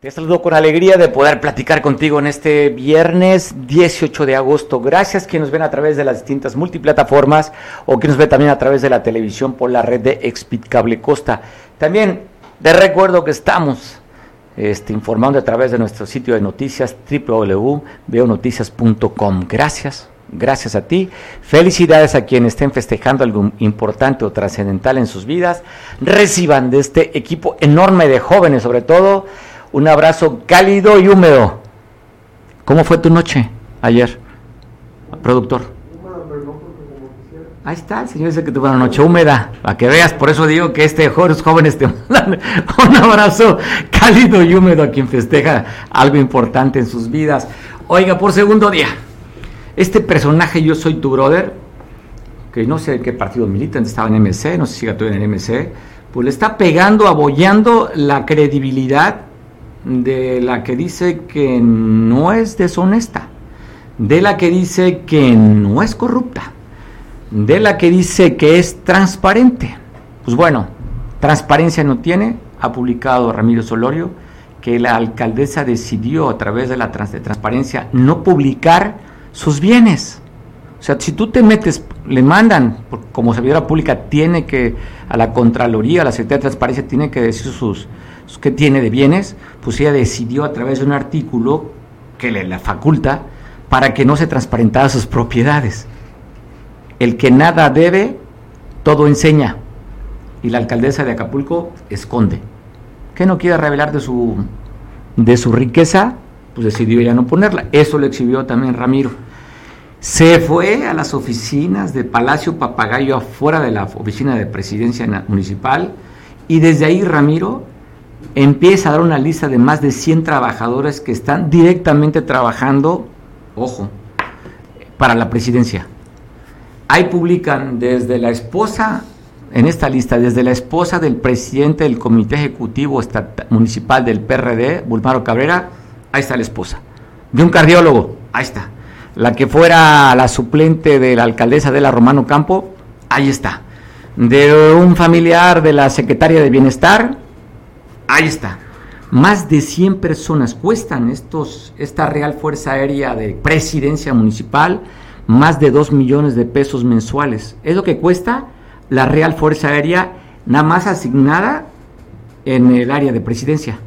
Te saludo con alegría de poder platicar contigo en este viernes 18 de agosto. Gracias que nos ven a través de las distintas multiplataformas o que nos ven también a través de la televisión por la red de Expit Cable Costa. También te recuerdo que estamos este, informando a través de nuestro sitio de noticias www.veonoticias.com. Gracias, gracias a ti. Felicidades a quienes estén festejando algo importante o trascendental en sus vidas. Reciban de este equipo enorme de jóvenes, sobre todo un abrazo cálido y húmedo. ¿Cómo fue tu noche ayer, productor? Ahí está, el señor dice que tuvo una noche húmeda, para que veas, por eso digo que este jóvenes, te mandan un abrazo cálido y húmedo a quien festeja algo importante en sus vidas. Oiga, por segundo día, este personaje Yo Soy Tu Brother, que no sé qué partido milita, estaba en MC, no sé si siga todavía en MC, pues le está pegando, abollando la credibilidad de la que dice que no es deshonesta, de la que dice que no es corrupta, de la que dice que es transparente. Pues bueno, transparencia no tiene, ha publicado Ramiro Solorio que la alcaldesa decidió a través de la transparencia no publicar sus bienes. O sea, si tú te metes, le mandan, como servidora pública, tiene que, a la Contraloría, a la Secretaría de Transparencia, tiene que decir sus, que tiene de bienes, pues ella decidió a través de un artículo que le la faculta para que no se transparentara sus propiedades. El que nada debe, todo enseña. Y la alcaldesa de Acapulco esconde. Que no quiere revelar de su, de su riqueza, pues decidió ya no ponerla. Eso lo exhibió también Ramiro. Se fue a las oficinas de Palacio Papagayo afuera de la oficina de presidencia municipal y desde ahí Ramiro empieza a dar una lista de más de 100 trabajadores que están directamente trabajando, ojo, para la presidencia. Ahí publican desde la esposa, en esta lista, desde la esposa del presidente del Comité Ejecutivo Municipal del PRD, Bulmaro Cabrera, ahí está la esposa. De un cardiólogo, ahí está. La que fuera la suplente de la alcaldesa de la Romano Campo, ahí está. De un familiar de la secretaria de Bienestar, Ahí está. Más de 100 personas cuestan estos, esta Real Fuerza Aérea de Presidencia Municipal, más de 2 millones de pesos mensuales. Es lo que cuesta la Real Fuerza Aérea nada más asignada en el área de presidencia.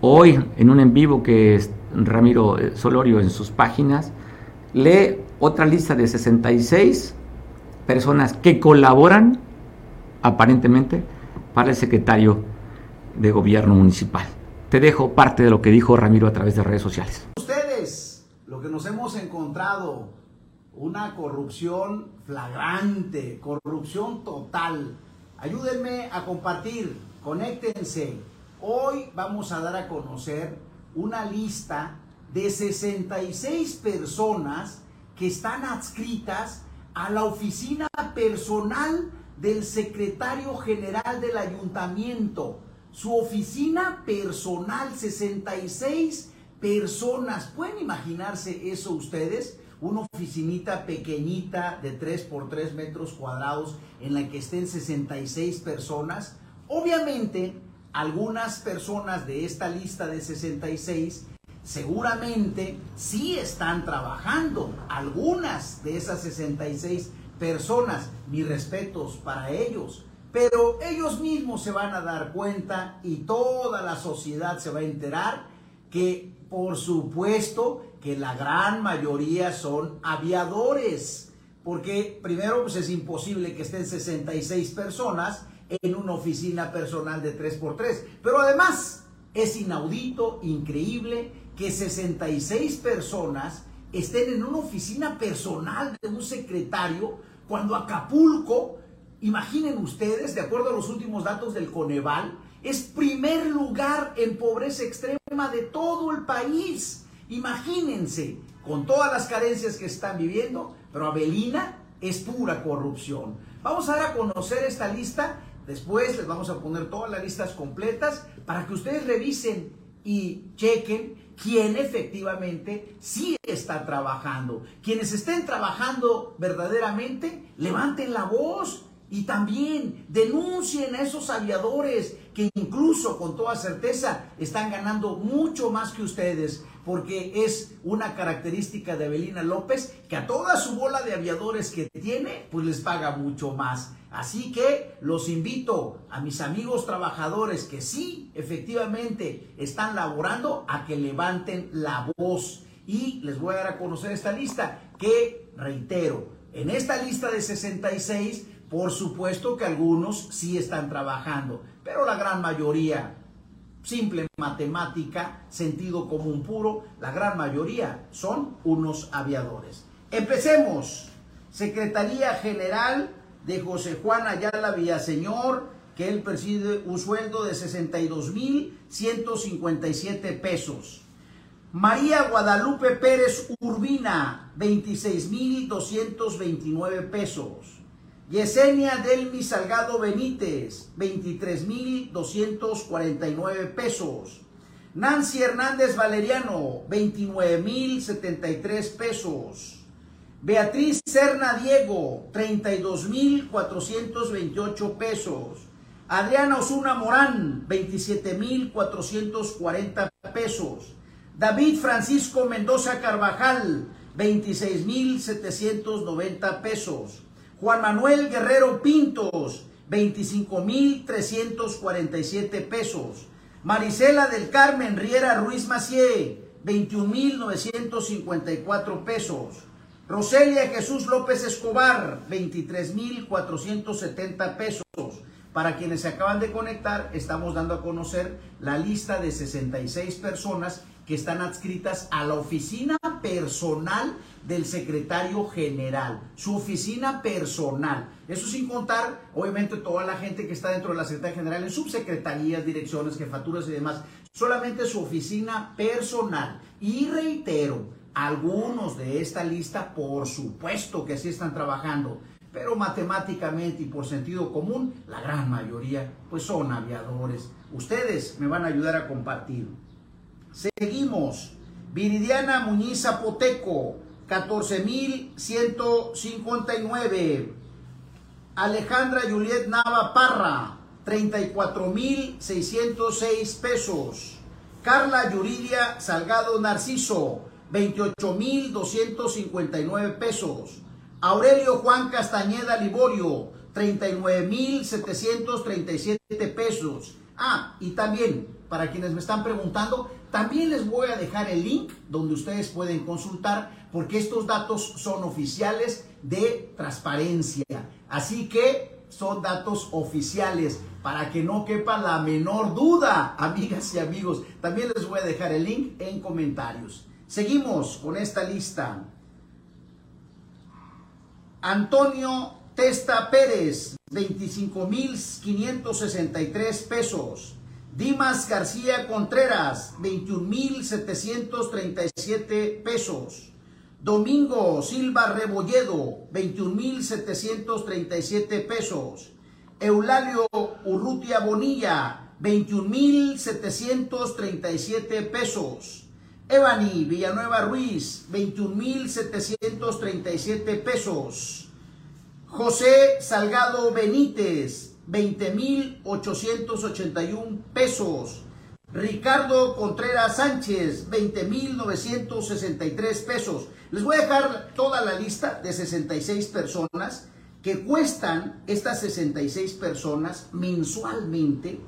Hoy, en un en vivo que Ramiro Solorio en sus páginas, lee otra lista de 66 personas que colaboran aparentemente para el secretario de gobierno municipal. Te dejo parte de lo que dijo Ramiro a través de redes sociales. Ustedes, lo que nos hemos encontrado, una corrupción flagrante, corrupción total. Ayúdenme a compartir, conéctense. Hoy vamos a dar a conocer una lista de 66 personas que están adscritas a la oficina personal del secretario general del ayuntamiento su oficina personal, 66 personas. ¿Pueden imaginarse eso ustedes? Una oficinita pequeñita de 3 por 3 metros cuadrados en la que estén 66 personas. Obviamente, algunas personas de esta lista de 66 seguramente sí están trabajando. Algunas de esas 66 personas, mis respetos para ellos. Pero ellos mismos se van a dar cuenta y toda la sociedad se va a enterar que por supuesto que la gran mayoría son aviadores. Porque primero pues es imposible que estén 66 personas en una oficina personal de 3x3. Pero además es inaudito, increíble que 66 personas estén en una oficina personal de un secretario cuando Acapulco Imaginen ustedes, de acuerdo a los últimos datos del Coneval, es primer lugar en pobreza extrema de todo el país. Imagínense, con todas las carencias que están viviendo, pero Abelina es pura corrupción. Vamos a dar a conocer esta lista, después les vamos a poner todas las listas completas para que ustedes revisen y chequen quién efectivamente sí está trabajando. Quienes estén trabajando verdaderamente, levanten la voz y también denuncien a esos aviadores que incluso con toda certeza están ganando mucho más que ustedes, porque es una característica de Evelina López que a toda su bola de aviadores que tiene, pues les paga mucho más. Así que los invito a mis amigos trabajadores que sí, efectivamente, están laborando a que levanten la voz. Y les voy a dar a conocer esta lista que, reitero, en esta lista de 66, por supuesto que algunos sí están trabajando, pero la gran mayoría, simple matemática, sentido común puro, la gran mayoría son unos aviadores. Empecemos. Secretaría General de José Juan Ayala Villaseñor, que él preside un sueldo de 62.157 pesos. María Guadalupe Pérez Urbina, 26.229 pesos. Yesenia Delmi Salgado Benítez, 23.249 pesos. Nancy Hernández Valeriano, 29.073 pesos. Beatriz Serna Diego, 32.428 pesos. Adriana Osuna Morán, 27.440 pesos. David Francisco Mendoza Carvajal, 26.790 pesos. Juan Manuel Guerrero Pintos, 25.347 pesos. Marisela del Carmen Riera Ruiz Macié, 21.954 pesos. Roselia Jesús López Escobar, 23.470 pesos. Para quienes se acaban de conectar, estamos dando a conocer la lista de 66 personas que están adscritas a la oficina personal del secretario general, su oficina personal. Eso sin contar, obviamente, toda la gente que está dentro de la Secretaría General en subsecretarías, direcciones, jefaturas y demás. Solamente su oficina personal. Y reitero, algunos de esta lista, por supuesto que sí están trabajando, pero matemáticamente y por sentido común, la gran mayoría, pues son aviadores. Ustedes me van a ayudar a compartir. Seguimos. Viridiana Muñiz Zapoteco, 14.159. Alejandra Juliet Nava Parra, 34.606 pesos. Carla Yuridia Salgado Narciso, 28.259 pesos. Aurelio Juan Castañeda Liborio, 39.737 pesos. Ah, y también, para quienes me están preguntando, también les voy a dejar el link donde ustedes pueden consultar porque estos datos son oficiales de transparencia. Así que son datos oficiales para que no quepa la menor duda, amigas y amigos. También les voy a dejar el link en comentarios. Seguimos con esta lista. Antonio Testa Pérez, 25.563 pesos. Dimas García Contreras, 21.737 pesos. Domingo Silva Rebolledo, 21.737 pesos. Eulalio Urrutia Bonilla, 21.737 pesos. Evany Villanueva Ruiz, 21.737 pesos. José Salgado Benítez, 20.881 pesos. Ricardo Contreras Sánchez, 20.963 pesos. Les voy a dejar toda la lista de 66 personas que cuestan estas 66 personas mensualmente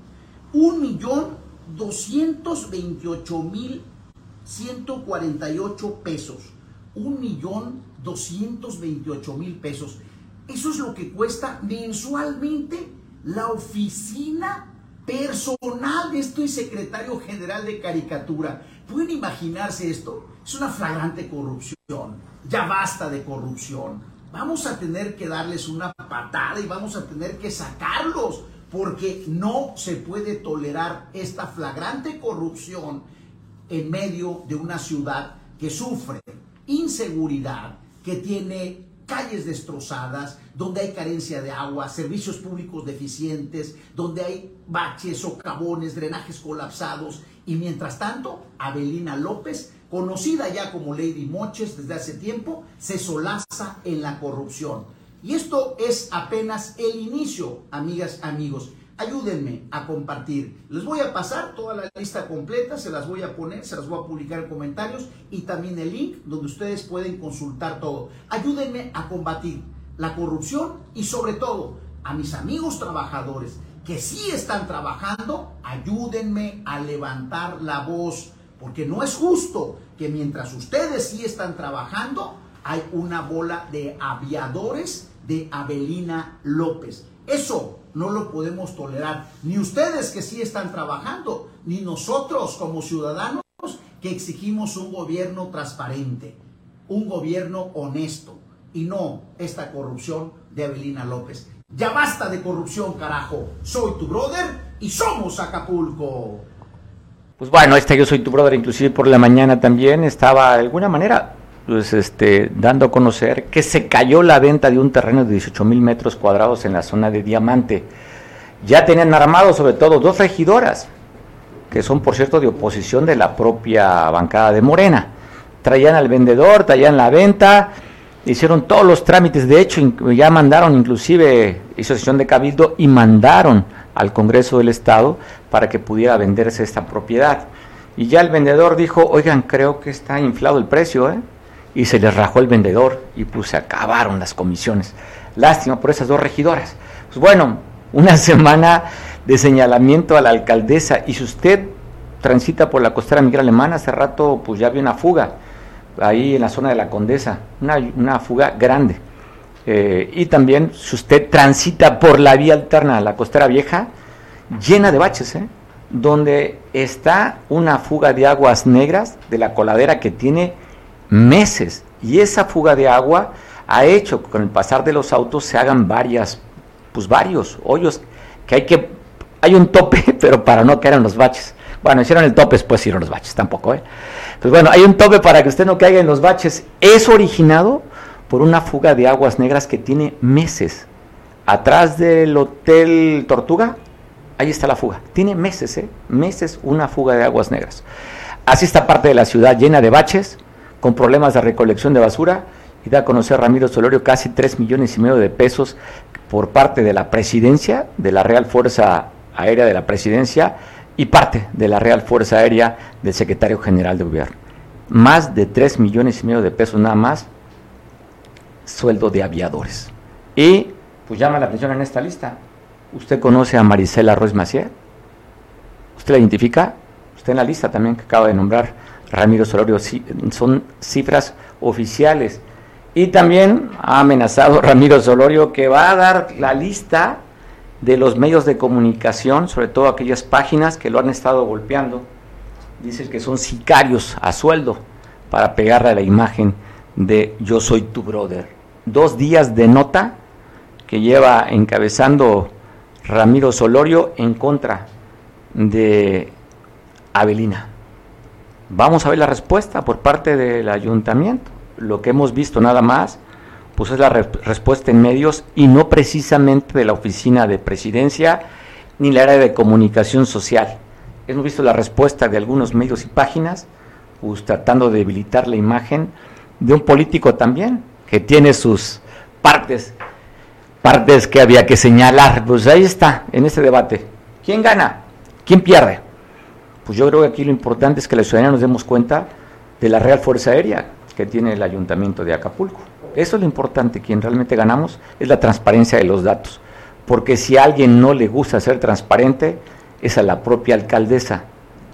1.228.000 148 pesos. Un millón 228 mil pesos. Eso es lo que cuesta mensualmente la oficina personal de este secretario general de caricatura. ¿Pueden imaginarse esto? Es una flagrante corrupción. Ya basta de corrupción. Vamos a tener que darles una patada y vamos a tener que sacarlos porque no se puede tolerar esta flagrante corrupción en medio de una ciudad que sufre inseguridad, que tiene calles destrozadas, donde hay carencia de agua, servicios públicos deficientes, donde hay baches, socavones, drenajes colapsados. Y mientras tanto, Abelina López, conocida ya como Lady Moches desde hace tiempo, se solaza en la corrupción. Y esto es apenas el inicio, amigas, amigos ayúdenme a compartir. Les voy a pasar toda la lista completa, se las voy a poner, se las voy a publicar en comentarios y también el link donde ustedes pueden consultar todo. Ayúdenme a combatir la corrupción y sobre todo a mis amigos trabajadores que sí están trabajando, ayúdenme a levantar la voz, porque no es justo que mientras ustedes sí están trabajando, hay una bola de aviadores de Abelina López. Eso no lo podemos tolerar. Ni ustedes que sí están trabajando, ni nosotros como ciudadanos que exigimos un gobierno transparente, un gobierno honesto y no esta corrupción de Avelina López. Ya basta de corrupción, carajo. Soy tu brother y somos Acapulco. Pues bueno, este yo soy tu brother, inclusive por la mañana también estaba de alguna manera pues este, dando a conocer que se cayó la venta de un terreno de 18 mil metros cuadrados en la zona de Diamante. Ya tenían armados sobre todo dos regidoras, que son por cierto de oposición de la propia bancada de Morena. Traían al vendedor, traían la venta, hicieron todos los trámites, de hecho ya mandaron inclusive, hizo sesión de cabildo y mandaron al Congreso del Estado para que pudiera venderse esta propiedad. Y ya el vendedor dijo, oigan, creo que está inflado el precio, ¿eh? Y se les rajó el vendedor y pues se acabaron las comisiones. Lástima por esas dos regidoras. Pues bueno, una semana de señalamiento a la alcaldesa y si usted transita por la costera Miguel Alemana, hace rato pues ya había una fuga ahí en la zona de la Condesa, una, fuga grande. Eh, y también si usted transita por la vía alterna a la costera vieja, llena de baches, ¿eh? donde está una fuga de aguas negras de la coladera que tiene meses. Y esa fuga de agua ha hecho que con el pasar de los autos se hagan varias, pues varios hoyos, que hay que, hay un tope, pero para no caer en los baches. Bueno, hicieron el tope, después hicieron los baches, tampoco, ¿eh? Pues bueno, hay un tope para que usted no caiga en los baches. Es originado por una fuga de aguas negras que tiene meses. Atrás del Hotel Tortuga, ahí está la fuga. Tiene meses, ¿eh? Meses una fuga de aguas negras. Así está parte de la ciudad llena de baches, con problemas de recolección de basura y da a conocer Ramiro Solorio casi 3 millones y medio de pesos por parte de la presidencia, de la Real Fuerza Aérea de la Presidencia y parte de la Real Fuerza Aérea del Secretario General de Gobierno. Más de 3 millones y medio de pesos nada más, sueldo de aviadores. Y pues llama la atención en esta lista. ¿Usted conoce a Marisela Ruiz Macier? ¿Usted la identifica? Usted en la lista también que acaba de nombrar Ramiro Solorio, son cifras oficiales. Y también ha amenazado Ramiro Solorio que va a dar la lista de los medios de comunicación, sobre todo aquellas páginas que lo han estado golpeando. Dice que son sicarios a sueldo para pegarle a la imagen de Yo soy tu brother. Dos días de nota que lleva encabezando Ramiro Solorio en contra de Avelina. Vamos a ver la respuesta por parte del ayuntamiento. Lo que hemos visto nada más, pues es la respuesta en medios y no precisamente de la oficina de presidencia ni la área de comunicación social. Hemos visto la respuesta de algunos medios y páginas, pues tratando de debilitar la imagen de un político también, que tiene sus partes, partes que había que señalar. Pues ahí está, en este debate. ¿Quién gana? ¿Quién pierde? Pues yo creo que aquí lo importante es que la ciudadanía nos demos cuenta de la Real Fuerza Aérea que tiene el Ayuntamiento de Acapulco. Eso es lo importante, quien realmente ganamos es la transparencia de los datos, porque si a alguien no le gusta ser transparente, es a la propia alcaldesa,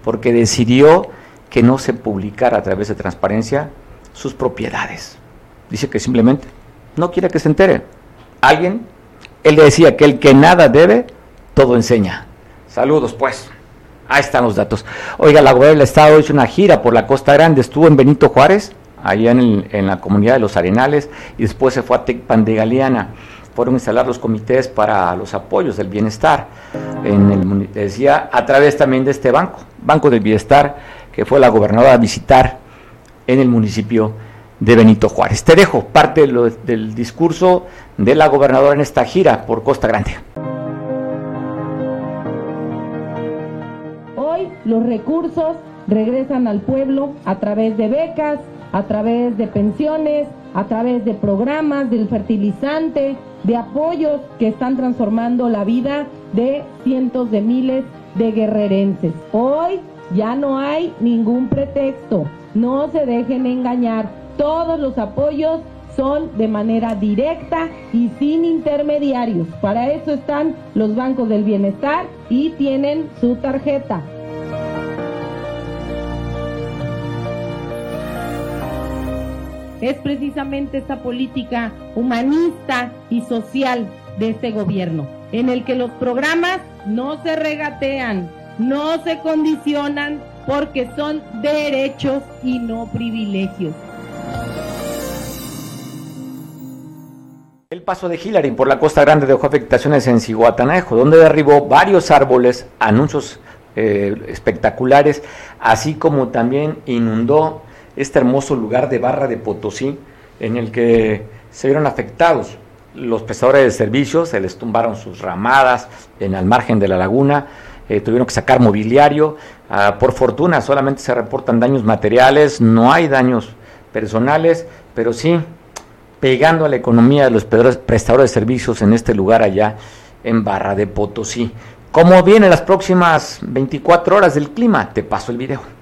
porque decidió que no se publicara a través de transparencia sus propiedades. Dice que simplemente no quiere que se entere. Alguien, él decía que el que nada debe, todo enseña. Saludos pues. Ahí están los datos. Oiga, la gobernadora del Estado hizo una gira por la Costa Grande, estuvo en Benito Juárez, allá en, la comunidad de los Arenales, y después se fue a Tecpan de Galeana. Fueron a instalar los comités para los apoyos del bienestar, en el, decía, a través también de este banco, Banco del Bienestar, que fue la gobernadora a visitar en el municipio de Benito Juárez. Te dejo parte del discurso de la gobernadora en esta gira por Costa Grande. Los recursos regresan al pueblo a través de becas, a través de pensiones, a través de programas del fertilizante, de apoyos que están transformando la vida de cientos de miles de guerrerenses. Hoy ya no hay ningún pretexto, no se dejen engañar, todos los apoyos son de manera directa y sin intermediarios. Para eso están los bancos del bienestar y tienen su tarjeta. Es precisamente esta política humanista y social de este gobierno, en el que los programas no se regatean, no se condicionan porque son derechos y no privilegios. El paso de Hillary por la Costa Grande dejó afectaciones en Cihuatanejo, donde derribó varios árboles, anuncios eh, espectaculares, así como también inundó este hermoso lugar de Barra de Potosí, en el que se vieron afectados los prestadores de servicios, se les tumbaron sus ramadas en el margen de la laguna, eh, tuvieron que sacar mobiliario. Ah, por fortuna solamente se reportan daños materiales, no hay daños personales, pero sí pegando a la economía de los prestadores de servicios en este lugar allá en Barra de Potosí. ¿Cómo vienen las próximas 24 horas del clima? Te paso el video.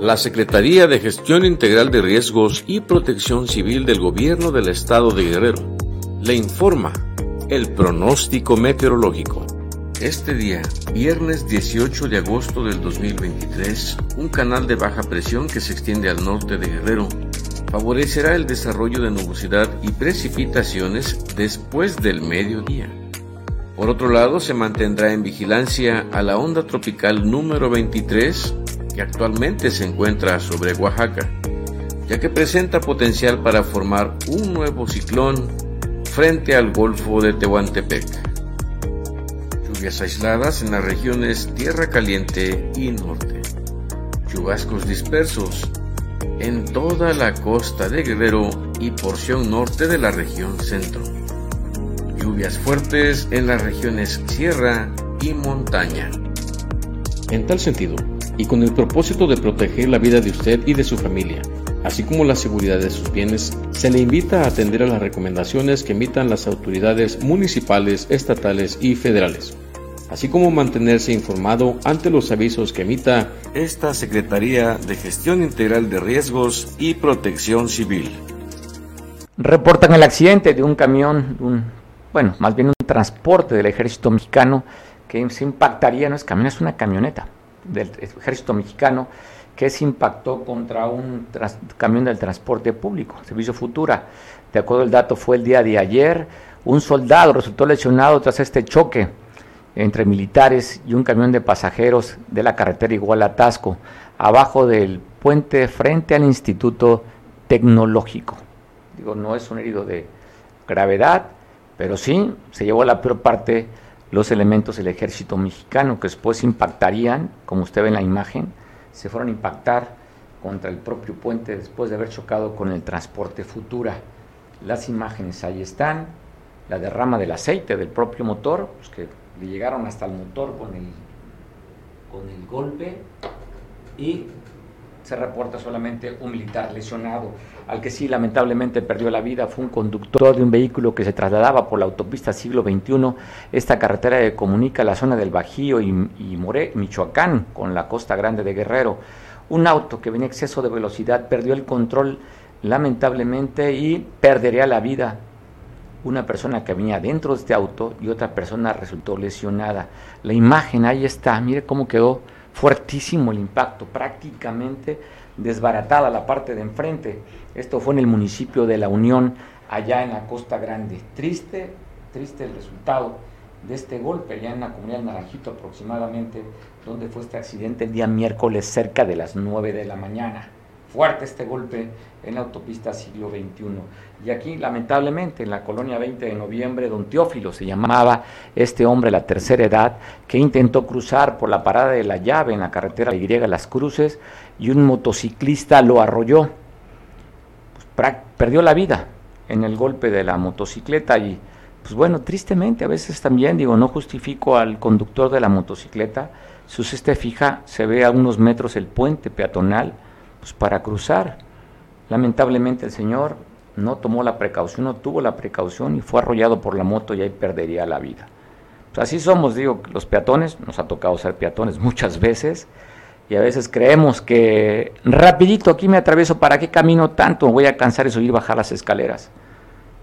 La Secretaría de Gestión Integral de Riesgos y Protección Civil del Gobierno del Estado de Guerrero le informa el pronóstico meteorológico. Este día, viernes 18 de agosto del 2023, un canal de baja presión que se extiende al norte de Guerrero favorecerá el desarrollo de nubosidad y precipitaciones después del mediodía. Por otro lado, se mantendrá en vigilancia a la onda tropical número 23 que actualmente se encuentra sobre Oaxaca, ya que presenta potencial para formar un nuevo ciclón frente al Golfo de Tehuantepec. Lluvias aisladas en las regiones Tierra Caliente y Norte. Chubascos dispersos en toda la costa de Guerrero y porción norte de la región centro. Lluvias fuertes en las regiones Sierra y Montaña. En tal sentido, y con el propósito de proteger la vida de usted y de su familia, así como la seguridad de sus bienes, se le invita a atender a las recomendaciones que emitan las autoridades municipales, estatales y federales, así como mantenerse informado ante los avisos que emita esta Secretaría de Gestión Integral de Riesgos y Protección Civil. Reportan el accidente de un camión, un, bueno, más bien un transporte del ejército mexicano que se impactaría, no es camión, es una camioneta del ejército mexicano que se impactó contra un camión del transporte público, Servicio Futura. De acuerdo al dato, fue el día de ayer. Un soldado resultó lesionado tras este choque entre militares y un camión de pasajeros de la carretera igual a Tasco, abajo del puente frente al Instituto Tecnológico. Digo, no es un herido de gravedad, pero sí se llevó la peor parte los elementos del ejército mexicano que después impactarían, como usted ve en la imagen, se fueron a impactar contra el propio puente después de haber chocado con el transporte Futura. Las imágenes ahí están, la derrama del aceite del propio motor, pues que le llegaron hasta el motor con el, con el golpe y se reporta solamente un militar lesionado. Al que sí lamentablemente perdió la vida fue un conductor de un vehículo que se trasladaba por la autopista siglo XXI, esta carretera que comunica la zona del Bajío y, More, Michoacán con la costa grande de Guerrero. Un auto que venía exceso de velocidad perdió el control lamentablemente y perdería la vida una persona que venía dentro de este auto y otra persona resultó lesionada. La imagen ahí está, mire cómo quedó fuertísimo el impacto, prácticamente desbaratada la parte de enfrente. Esto fue en el municipio de La Unión, allá en la Costa Grande. Triste, triste el resultado de este golpe, allá en la comunidad de Naranjito aproximadamente, donde fue este accidente el día miércoles cerca de las 9 de la mañana. fuerte este golpe en la autopista siglo XXI. Y aquí, lamentablemente, en la colonia 20 de noviembre, don Teófilo se llamaba este hombre, la tercera edad, que intentó cruzar por la parada de la llave en la carretera Y Las Cruces y un motociclista lo arrolló. Perdió la vida en el golpe de la motocicleta y, pues bueno, tristemente, a veces también, digo, no justifico al conductor de la motocicleta, si usted se fija, se ve a unos metros el puente peatonal, pues para cruzar. Lamentablemente el señor no tomó la precaución, no tuvo la precaución y fue arrollado por la moto y ahí perdería la vida. Pues así somos, digo, los peatones, nos ha tocado ser peatones muchas veces y a veces creemos que rapidito aquí me atravieso, ¿para qué camino tanto? Voy a cansar y subir bajar las escaleras.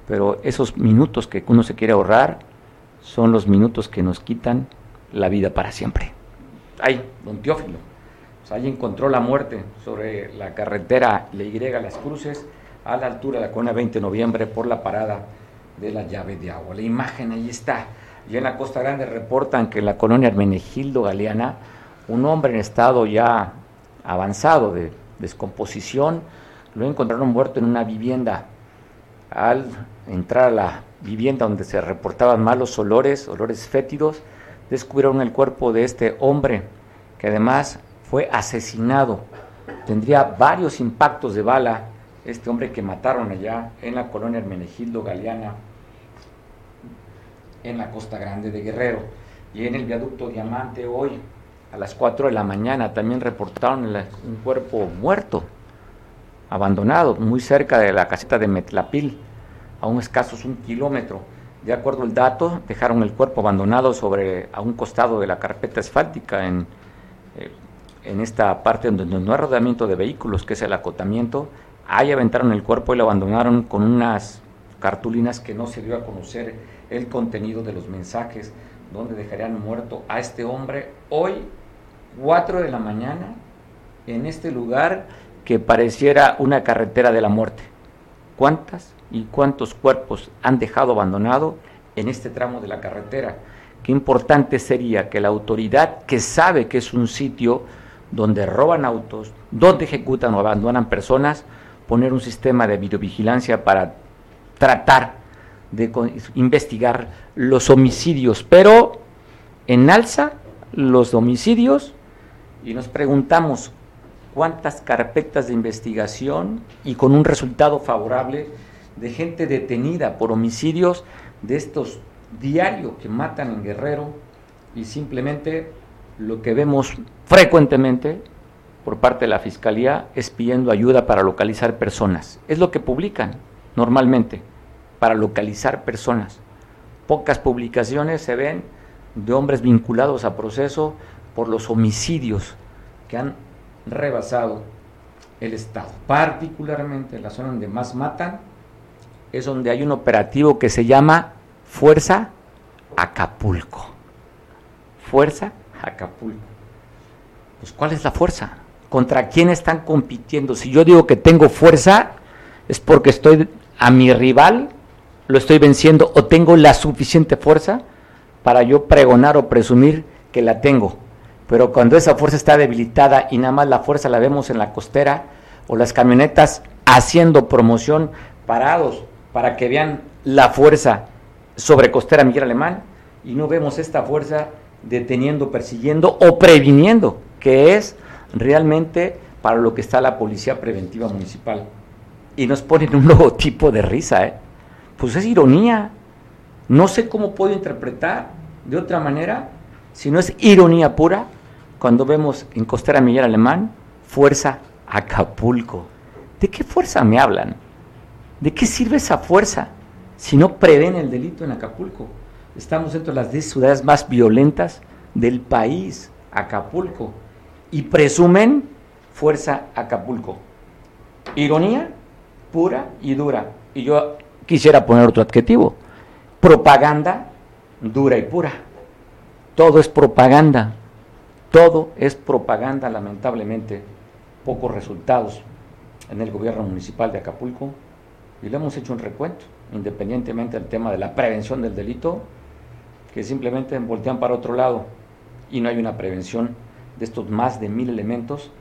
Pero esos minutos que uno se quiere ahorrar son los minutos que nos quitan la vida para siempre. Ay, don Teófilo. Pues ahí encontró la muerte sobre la carretera Le Y Las Cruces, a la altura de la cona 20 de noviembre, por la parada de la llave de agua. La imagen ahí está. Y en la Costa Grande reportan que en la colonia Hermenegildo Galeana, un hombre en estado ya avanzado de descomposición, lo encontraron muerto en una vivienda. Al entrar a la vivienda donde se reportaban malos olores, olores fétidos, descubrieron el cuerpo de este hombre, que además fue asesinado. Tendría varios impactos de bala este hombre que mataron allá en la colonia Hermenegildo Galeana, en la Costa Grande de Guerrero. Y en el viaducto Diamante hoy, a las 4 de la mañana, también reportaron un cuerpo muerto, abandonado, muy cerca de la caseta de Metlapil, a un escasos un kilómetro. De acuerdo al dato, dejaron el cuerpo abandonado sobre a un costado de la carpeta asfáltica en eh, en esta parte donde no hay rodamiento de vehículos, que es el acotamiento, ahí aventaron el cuerpo y lo abandonaron con unas cartulinas que no se dio a conocer el contenido de los mensajes, donde dejarían muerto a este hombre hoy, 4 de la mañana, en este lugar que pareciera una carretera de la muerte. ¿Cuántas y cuántos cuerpos han dejado abandonado en este tramo de la carretera? Qué importante sería que la autoridad que sabe que es un sitio donde roban autos, donde ejecutan o abandonan personas, poner un sistema de videovigilancia para tratar de investigar los homicidios, pero en alza los homicidios y nos preguntamos cuántas carpetas de investigación y con un resultado favorable de gente detenida por homicidios de estos diarios que matan en Guerrero y simplemente lo que vemos frecuentemente por parte de la Fiscalía es pidiendo ayuda para localizar personas. Es lo que publican normalmente, para localizar personas. Pocas publicaciones se ven de hombres vinculados a proceso por los homicidios que han rebasado el Estado. Particularmente en la zona donde más matan es donde hay un operativo que se llama Fuerza Acapulco. Fuerza Acapulco. Pues ¿cuál es la fuerza? ¿Contra quién están compitiendo? Si yo digo que tengo fuerza, es porque estoy a mi rival, lo estoy venciendo o tengo la suficiente fuerza para yo pregonar o presumir que la tengo. Pero cuando esa fuerza está debilitada y nada más la fuerza la vemos en la costera o las camionetas haciendo promoción parados para que vean la fuerza sobre costera Miguel Alemán y no vemos esta fuerza deteniendo, persiguiendo o previniendo, que es realmente para lo que está la Policía Preventiva Municipal. Y nos ponen un logotipo de risa, ¿eh? Pues es ironía. No sé cómo puedo interpretar de otra manera, si no es ironía pura, cuando vemos en Costera Miguel Alemán, Fuerza Acapulco. ¿De qué fuerza me hablan? ¿De qué sirve esa fuerza si no prevén el delito en Acapulco? Estamos dentro de las 10 ciudades más violentas del país, Acapulco, y presumen fuerza Acapulco. Ironía pura y dura. Y yo quisiera poner otro adjetivo. Propaganda dura y pura. Todo es propaganda. Todo es propaganda, lamentablemente. Pocos resultados en el gobierno municipal de Acapulco. Y le hemos hecho un recuento, independientemente del tema de la prevención del delito, que simplemente voltean para otro lado y no hay una prevención de estos más de mil elementos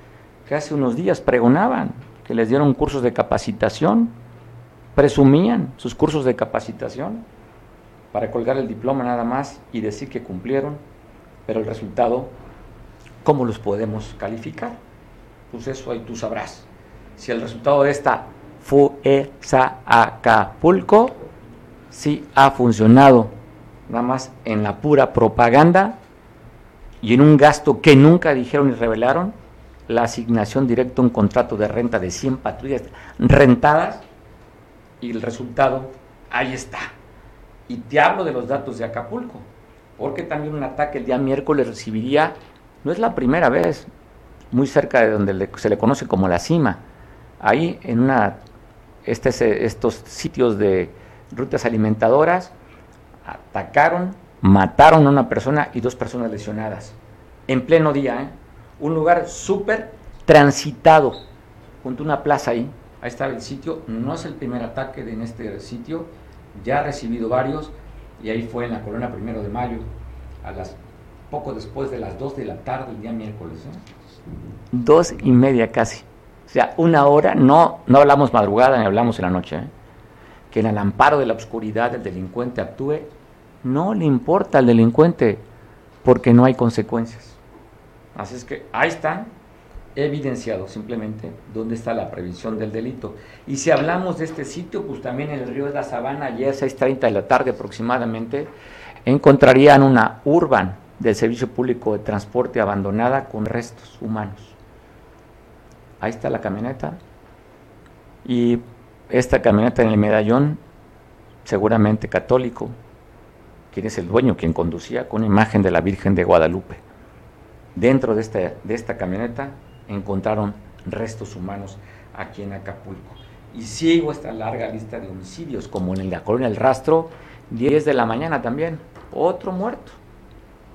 que hace unos días pregonaban que les dieron cursos de capacitación, presumían sus cursos de capacitación para colgar el diploma nada más y decir que cumplieron, pero el resultado, ¿cómo los podemos calificar? Pues eso ahí tú sabrás. Si el resultado de esta FUESA Acapulco sí ha funcionado nada más en la pura propaganda y en un gasto que nunca dijeron ni revelaron, la asignación directa a un contrato de renta de 100 patrullas rentadas y el resultado ahí está. Y te hablo de los datos de Acapulco, porque también un ataque el día miércoles recibiría, no es la primera vez, muy cerca de donde se le conoce como la cima, ahí en una, este, estos sitios de rutas alimentadoras, atacaron, mataron a una persona y dos personas lesionadas, en pleno día, ¿eh? un lugar súper transitado, junto a una plaza ahí, ahí estaba el sitio, no es el primer ataque en este sitio, ya ha recibido varios, y ahí fue en la colonia primero de mayo, a las poco después de las 2 de la tarde el día miércoles. ¿eh? Dos y media casi. O sea, una hora, no, no hablamos madrugada ni hablamos en la noche. ¿eh? Que en el amparo de la oscuridad el delincuente actúe, no le importa al delincuente porque no hay consecuencias. Así es que ahí están evidenciado simplemente dónde está la previsión del delito. Y si hablamos de este sitio, pues también en el río de la Sabana, ayer a 6.30 de la tarde aproximadamente, encontrarían una urban del Servicio Público de Transporte abandonada con restos humanos. Ahí está la camioneta. Y esta camioneta en el medallón, seguramente católico, quien es el dueño, quien conducía, con imagen de la Virgen de Guadalupe. Dentro de esta, de esta camioneta encontraron restos humanos aquí en Acapulco. Y sigo esta larga lista de homicidios, como en la colonia El Rastro, 10 de la mañana también, otro muerto,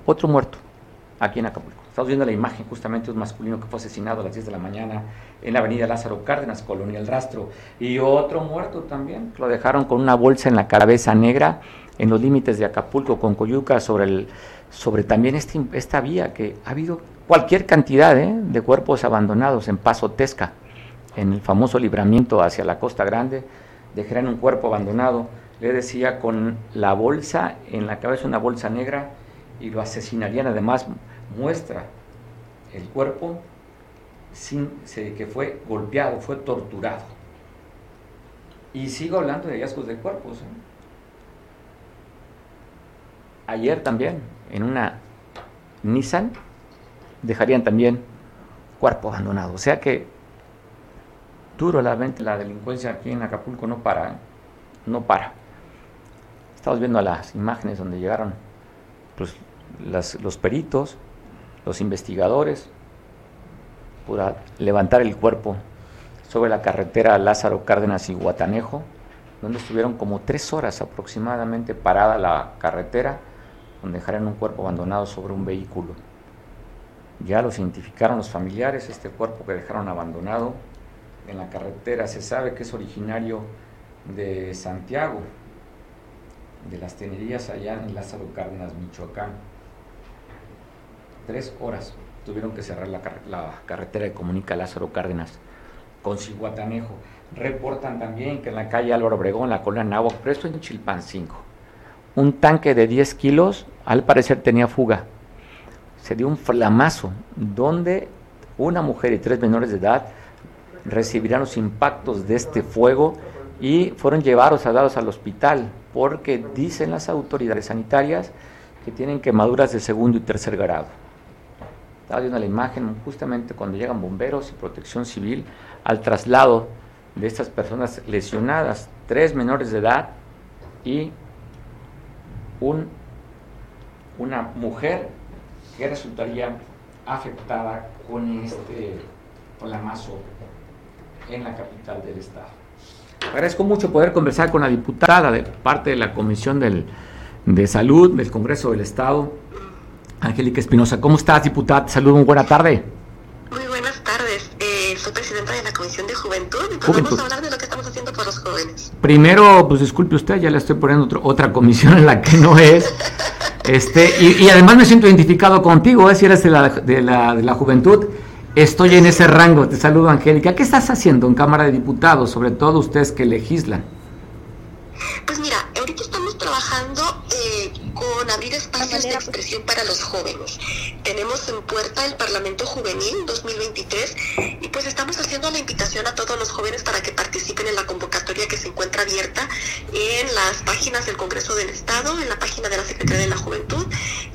otro muerto, aquí en Acapulco. Estamos viendo la imagen justamente de un masculino que fue asesinado a las 10 de la mañana en la avenida Lázaro Cárdenas, Colonia El Rastro. Y otro muerto también, lo dejaron con una bolsa en la cabeza negra en los límites de Acapulco con Coyuca sobre, el, sobre también este, esta vía que ha habido cualquier cantidad ¿eh? de cuerpos abandonados en Paso Tesca, en el famoso libramiento hacia la Costa Grande, dejarán un cuerpo abandonado, le decía, con la bolsa en la cabeza, una bolsa negra, y lo asesinarían. Además, muestra el cuerpo sin que fue golpeado, fue torturado. Y sigo hablando de hallazgos de cuerpos. ¿eh? Ayer también, en una Nissan, dejarían también cuerpo abandonado. O sea que duro la, la delincuencia aquí en Acapulco no para, ¿eh? no para. Estamos viendo las imágenes donde llegaron pues, los peritos, los investigadores, para levantar el cuerpo sobre la carretera Lázaro Cárdenas y Guatanejo, donde estuvieron como tres horas aproximadamente parada la carretera, donde dejaron un cuerpo abandonado sobre un vehículo. Ya los identificaron los familiares, este cuerpo que dejaron abandonado en la carretera. Se sabe que es originario de Santiago, de las tenerías allá en Lázaro Cárdenas, Michoacán. Tres horas tuvieron que cerrar la, carretera que comunica Lázaro Cárdenas con Cihuatanejo. Reportan también que en la calle Álvaro Obregón, la colonia Nahuac, pero esto en Chilpan 5, un tanque de 10 kilos al parecer tenía fuga se dio un flamazo donde una mujer y tres menores de edad recibirán los impactos de este fuego y fueron llevados a dados al hospital porque dicen las autoridades sanitarias que tienen quemaduras de segundo y tercer grado. Estaba viendo la imagen justamente cuando llegan bomberos y protección civil al traslado de estas personas lesionadas, tres menores de edad y un, una mujer que resultaría afectada con este flamazo en la capital del estado. Agradezco mucho poder conversar con la diputada de parte de la Comisión del, de Salud del Congreso del Estado, Angélica Espinosa. ¿Cómo estás, diputada? Saludos, muy buena tarde. Muy buenas tardes. Eh, soy presidenta de la Comisión de Juventud y podemos hablar de lo que estamos haciendo por los jóvenes. Primero, pues disculpe usted, ya le estoy poniendo otra comisión en la que no es. Este, y, además me siento identificado contigo, ¿eh? si eres de la, de, la, de la juventud. Estoy en ese rango. Te saludo, Angélica. ¿Qué estás haciendo en Cámara de Diputados, sobre todo ustedes que legislan? Pues mira, ahorita estamos trabajando eh, con abrir espacios de expresión para los jóvenes. Tenemos en puerta el Parlamento Juvenil 2023 y pues estamos haciendo la invitación a todos los jóvenes para que participen en la convocatoria que se encuentra abierta en las páginas del Congreso del Estado, en la página de la Secretaría de la Juventud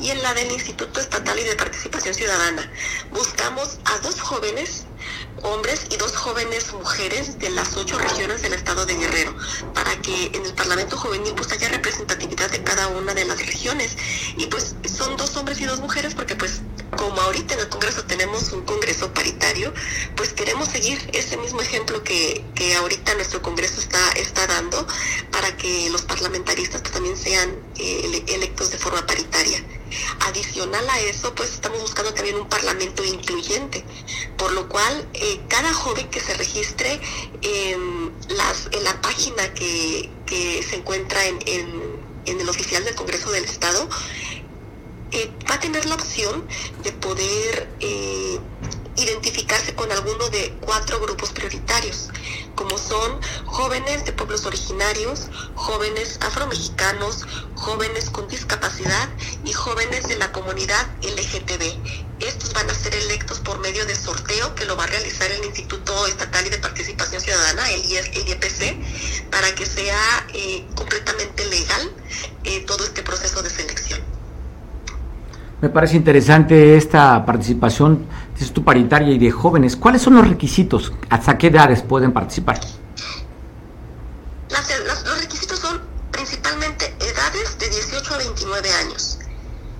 y en la del Instituto Estatal y de Participación Ciudadana. Buscamos a dos jóvenes hombres y dos jóvenes mujeres de las ocho regiones del estado de Guerrero, para que en el Parlamento Juvenil pues haya representatividad de cada una de las regiones. Y pues son dos hombres y dos mujeres porque pues como ahorita en el Congreso tenemos un Congreso paritario, pues queremos seguir ese mismo ejemplo que, que ahorita nuestro Congreso está, está dando para que los parlamentaristas también sean eh, electos de forma paritaria. Adicional a eso, pues estamos buscando también un parlamento incluyente, por lo cual eh, cada joven que se registre en, las, en la página que, se encuentra en, en, el oficial del Congreso del Estado, eh, va a tener la opción de poder eh, identificarse con alguno de cuatro grupos prioritarios, como son jóvenes de pueblos originarios, jóvenes afromexicanos, jóvenes con discapacidad y jóvenes de la comunidad LGTB. Estos van a ser electos por medio de sorteo que lo va a realizar el Instituto Estatal y de Participación Ciudadana, el, IEPC, para que sea eh, completamente legal todo este proceso de selección. Me parece interesante esta participación es tu paritaria y de jóvenes. ¿Cuáles son los requisitos? ¿Hasta qué edades pueden participar? los requisitos son principalmente edades de 18 a 29 años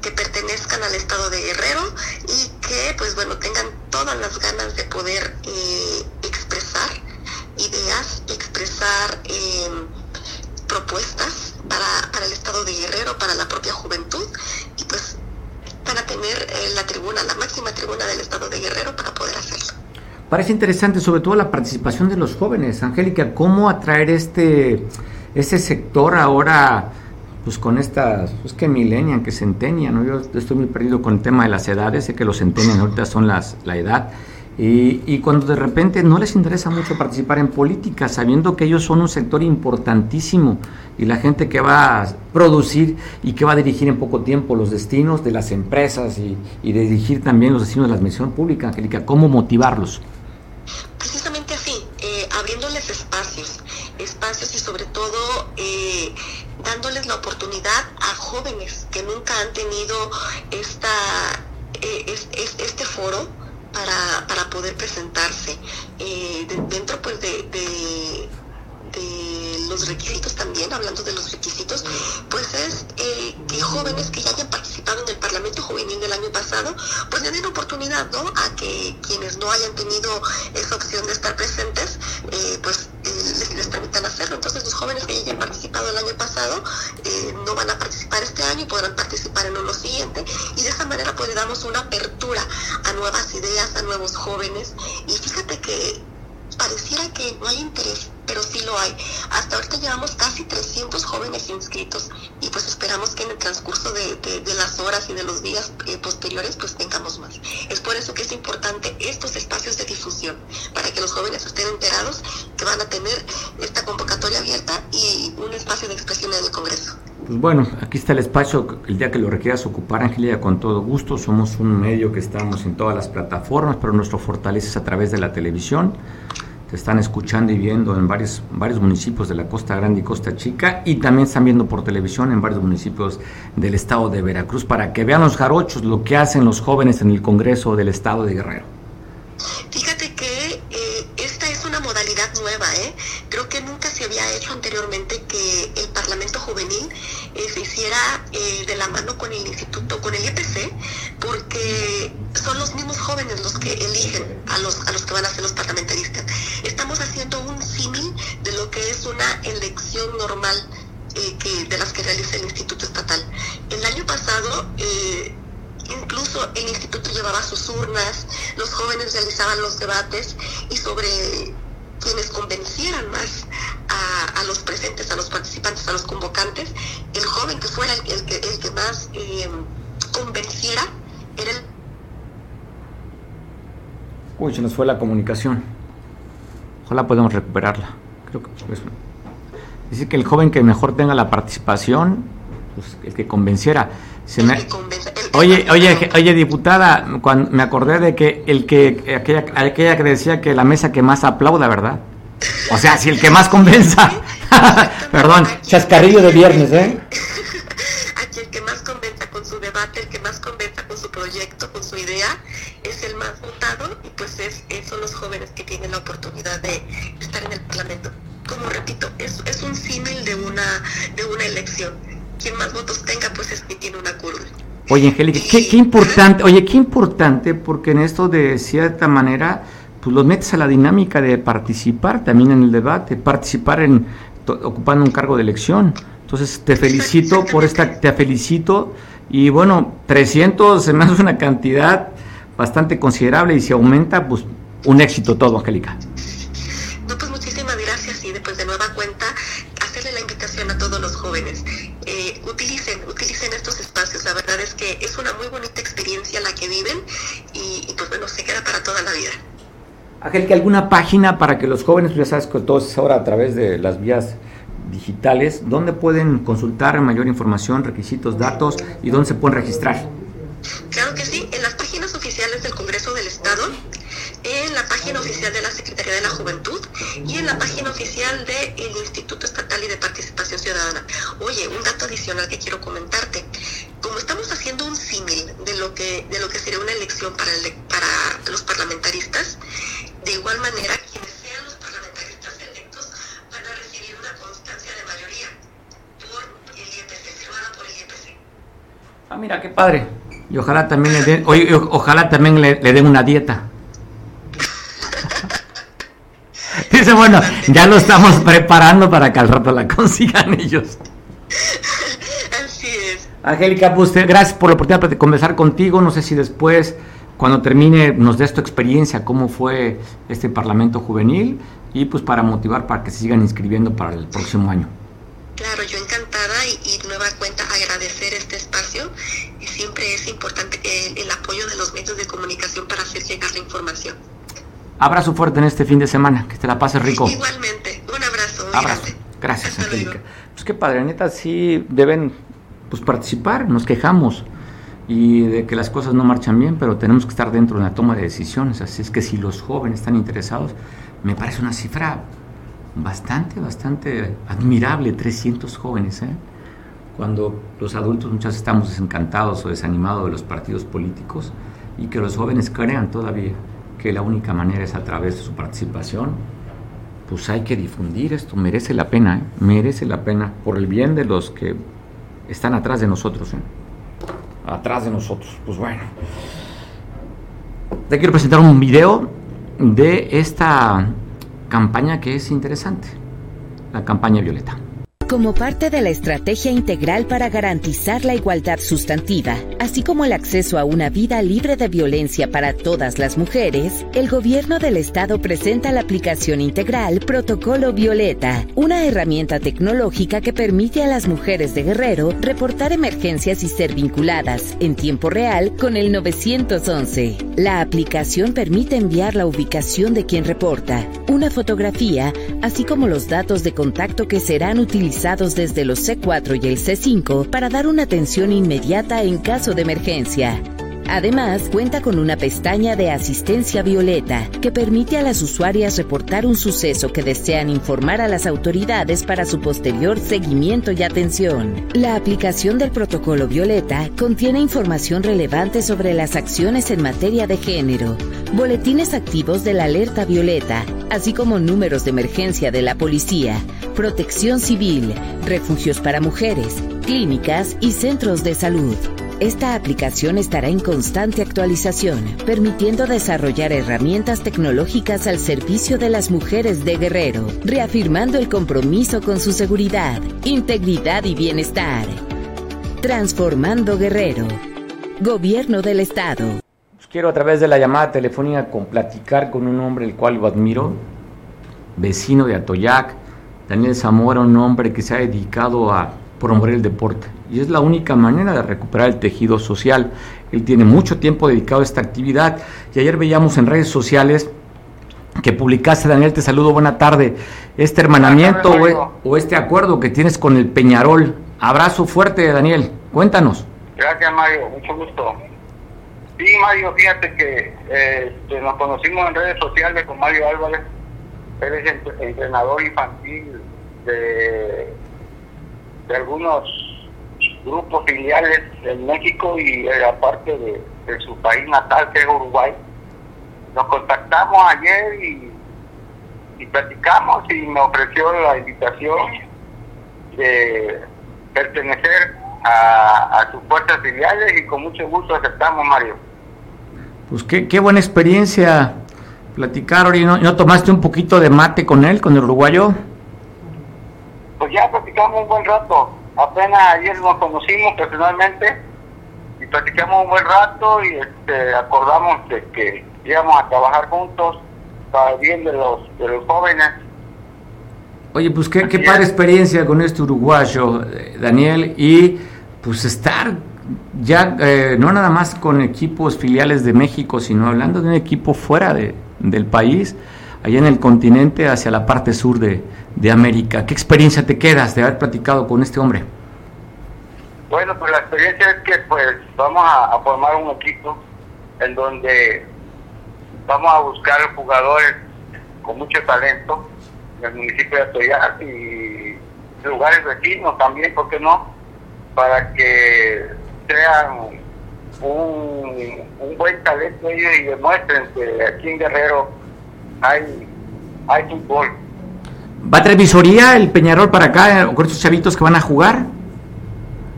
que pertenezcan al estado de Guerrero y que pues bueno tengan todas las ganas de poder eh, expresar ideas, expresar em, propuestas para, para el estado de Guerrero, para la propia juventud y pues para tener eh, la tribuna, la máxima tribuna del estado de Guerrero para poder hacerlo. Parece interesante sobre todo la participación de los jóvenes. Angélica, ¿cómo atraer este, este sector ahora pues con estas, pues que milenian, que centenian, ¿no? Yo estoy muy perdido con el tema de las edades, sé que los centenian ahorita son las, la edad, y, cuando de repente no les interesa mucho participar en política, sabiendo que ellos son un sector importantísimo y la gente que va a producir y que va a dirigir en poco tiempo los destinos de las empresas y, dirigir también los destinos de la administración pública, Angélica, ¿cómo motivarlos? Precisamente así, eh, abriéndoles espacios, espacios y sobre todo eh, dándoles la oportunidad a jóvenes que nunca han tenido esta, eh, este foro para, para poder presentarse. Eh, dentro pues de, de, los requisitos también, hablando de los requisitos, pues es eh, que jóvenes que ya hayan participado en el Parlamento Juvenil del año pasado, pues le den oportunidad, ¿no? A que quienes no hayan tenido esa opción de estar presentes, eh, pues les, les, permitan hacerlo. Entonces los jóvenes que ya hayan participado el año pasado no van a participar este año y podrán participar en uno siguiente y de esa manera le damos una apertura a nuevas ideas, a nuevos jóvenes y fíjate que pareciera que no hay interés, pero sí lo hay. Hasta ahorita llevamos casi 300 jóvenes inscritos y pues esperamos que en el transcurso de, las horas y de los días eh, posteriores pues tengamos más. Es por eso que es importante estos espacios de difusión, para que los jóvenes estén enterados que van a tener esta convocatoria abierta y un espacio de expresión en el Congreso. Pues bueno, aquí está el espacio, el día que lo requieras ocupar, Angelia, con todo gusto. Somos un medio que estamos en todas las plataformas, pero nuestro fortaleza es a través de la televisión. Te están escuchando y viendo en varios, varios municipios de la Costa Grande y Costa Chica y también están viendo por televisión en varios municipios del estado de Veracruz para que vean los jarochos lo que hacen los jóvenes en el Congreso del estado de Guerrero. Fíjate que eh, esta es una modalidad nueva, ¿eh? Creo que nunca se había hecho anteriormente que el Parlamento Juvenil eh, se hiciera eh, de la mano con el instituto, con el IPC, porque son los mismos jóvenes los que eligen a los, a los que van a ser los parlamentaristas. Estamos haciendo un símil de lo que es una elección normal eh, que, de las que realiza el Instituto Estatal. El año pasado incluso el instituto llevaba sus urnas, los jóvenes realizaban los debates y sobre quienes convencieran más a, los presentes, a los participantes, a los convocantes, el joven que fuera el, que, el que más eh, convenciera era el Uy, se nos fue la comunicación. Ojalá podamos recuperarla. Creo que es Dice que el joven que mejor tenga la participación, pues el que convenciera. Se me... Oye, oye, oye, diputada, cuando me acordé de que el que aquella, aquella que decía que la mesa que más aplauda, ¿verdad? O sea, si el que más convenza. Perdón, chascarrillo de viernes, ¿eh? Aquí el que más convenza con su debate, el que más convenza con su proyecto, con su idea, es el más votado y pues es, son los jóvenes que tienen la oportunidad de estar en el Parlamento como repito, es, es un símil de una, de una elección. Quien más votos tenga, pues es quien tiene una curul. Oye, Angélica, qué, qué, importante, oye, qué importante, porque en esto de cierta manera, pues los metes a la dinámica de participar también en el debate, participar en ocupando un cargo de elección. Entonces, te felicito por esta, te felicito, y bueno, 300 se me hace una cantidad bastante considerable y si aumenta, pues un éxito todo, Angélica verdad es que es una muy bonita experiencia la que viven y, pues bueno, se queda para toda la vida. Ángel, ¿que alguna página para que los jóvenes, pues ya sabes que todo es ahora a través de las vías digitales, ¿dónde pueden consultar mayor información, requisitos, datos y dónde se pueden registrar? Claro que sí, en las páginas oficiales del Congreso del Estado en la página oficial de la Secretaría de la Juventud y en la página oficial del Instituto Estatal y de Participación Ciudadana. Oye, un dato adicional que quiero comentarte. Como estamos haciendo un símil de lo que de lo que sería una elección para, para los parlamentaristas, de igual manera quienes sean los parlamentaristas electos van a recibir una constancia de mayoría por el IEPC, firmada por el IEPC. Ah, mira, qué padre. Y ojalá también le den, ojalá también le den una dieta. Dice, bueno, ya lo estamos preparando para que al rato la consigan ellos. Angélica, pues gracias por la oportunidad de conversar contigo. No sé si después, cuando termine, nos des tu experiencia, cómo fue este Parlamento Juvenil y pues para motivar para que se sigan inscribiendo para el próximo año. Claro, yo encantada y, nueva cuenta agradecer este espacio y siempre es importante el, el apoyo de los medios de comunicación para hacer llegar la información. Abrazo fuerte en este fin de semana, que te la pases rico. Igualmente, un abrazo. Abrazo. Gracias, Angélica. Pues qué padre, neta, sí deben pues participar, nos quejamos y de que las cosas no marchan bien, pero tenemos que estar dentro de la toma de decisiones. Así es que si los jóvenes están interesados, me parece una cifra bastante, bastante admirable, 300 jóvenes, ¿eh? Cuando los adultos muchas veces estamos desencantados o desanimados de los partidos políticos y que los jóvenes crean todavía que la única manera es a través de su participación, pues hay que difundir esto, merece la pena, ¿eh? merece la pena, por el bien de los que están atrás de nosotros, ¿eh? atrás de nosotros, pues bueno. Te quiero presentar un video de esta campaña que es interesante, la campaña Violeta. Como parte de la estrategia integral para garantizar la igualdad sustantiva, así como el acceso a una vida libre de violencia para todas las mujeres, el Gobierno del Estado presenta la aplicación integral Protocolo Violeta, una herramienta tecnológica que permite a las mujeres de Guerrero reportar emergencias y ser vinculadas en tiempo real con el 911. La aplicación permite enviar la ubicación de quien reporta, una fotografía, así como los datos de contacto que serán utilizados desde los C4 y el C5 para dar una atención inmediata en caso de emergencia. Además, cuenta con una pestaña de asistencia violeta que permite a las usuarias reportar un suceso que desean informar a las autoridades para su posterior seguimiento y atención. La aplicación del protocolo violeta contiene información relevante sobre las acciones en materia de género, boletines activos de la alerta violeta, así como números de emergencia de la policía, protección civil, refugios para mujeres, clínicas y centros de salud. Esta aplicación estará en constante actualización, permitiendo desarrollar herramientas tecnológicas al servicio de las mujeres de Guerrero, reafirmando el compromiso con su seguridad, integridad y bienestar. Transformando Guerrero. Gobierno del Estado. Pues quiero a través de la llamada telefónica con platicar con un hombre el cual lo admiro, vecino de Atoyac, Daniel Zamora, un hombre que se ha dedicado a promover el deporte. Y es la única manera de recuperar el tejido social. Él tiene mucho tiempo dedicado a esta actividad. Y ayer veíamos en redes sociales que publicaste, Daniel, te saludo, buena tarde, este hermanamiento o, este acuerdo que tienes con el Peñarol. Abrazo fuerte, Daniel, cuéntanos. Gracias, Mario, mucho gusto. Sí, Mario, fíjate que este, nos conocimos en redes sociales con Mario Álvarez, él es entrenador infantil de, de algunos grupos filiales en México y aparte de, de su país natal, que es Uruguay nos contactamos ayer y, platicamos y me ofreció la invitación de pertenecer a, sus fuerzas filiales y con mucho gusto aceptamos, Mario. Pues qué, qué buena experiencia platicar, ¿y no, no tomaste un poquito de mate con él, con el uruguayo? Pues ya platicamos un buen rato, apenas ayer nos conocimos personalmente y platicamos un buen rato y este, acordamos de que íbamos a trabajar juntos para el bien de los, de los jóvenes. Oye, pues qué, qué padre experiencia con este uruguayo, eh, Daniel, y pues estar ya eh, no nada más con equipos filiales de México, sino hablando de un equipo fuera de, del país, allá en el continente, hacia la parte sur de, de América. ¿Qué experiencia te quedas de haber platicado con este hombre? Bueno, pues la experiencia es que pues vamos a formar un equipo en donde vamos a buscar jugadores con mucho talento en el municipio de Atoyac y lugares vecinos también, ¿por qué no? Para que sean un, buen talento ellos y demuestren que aquí en Guerrero hay, hay fútbol. ¿Va a traer visoría el Peñarol para acá con estos chavitos que van a jugar?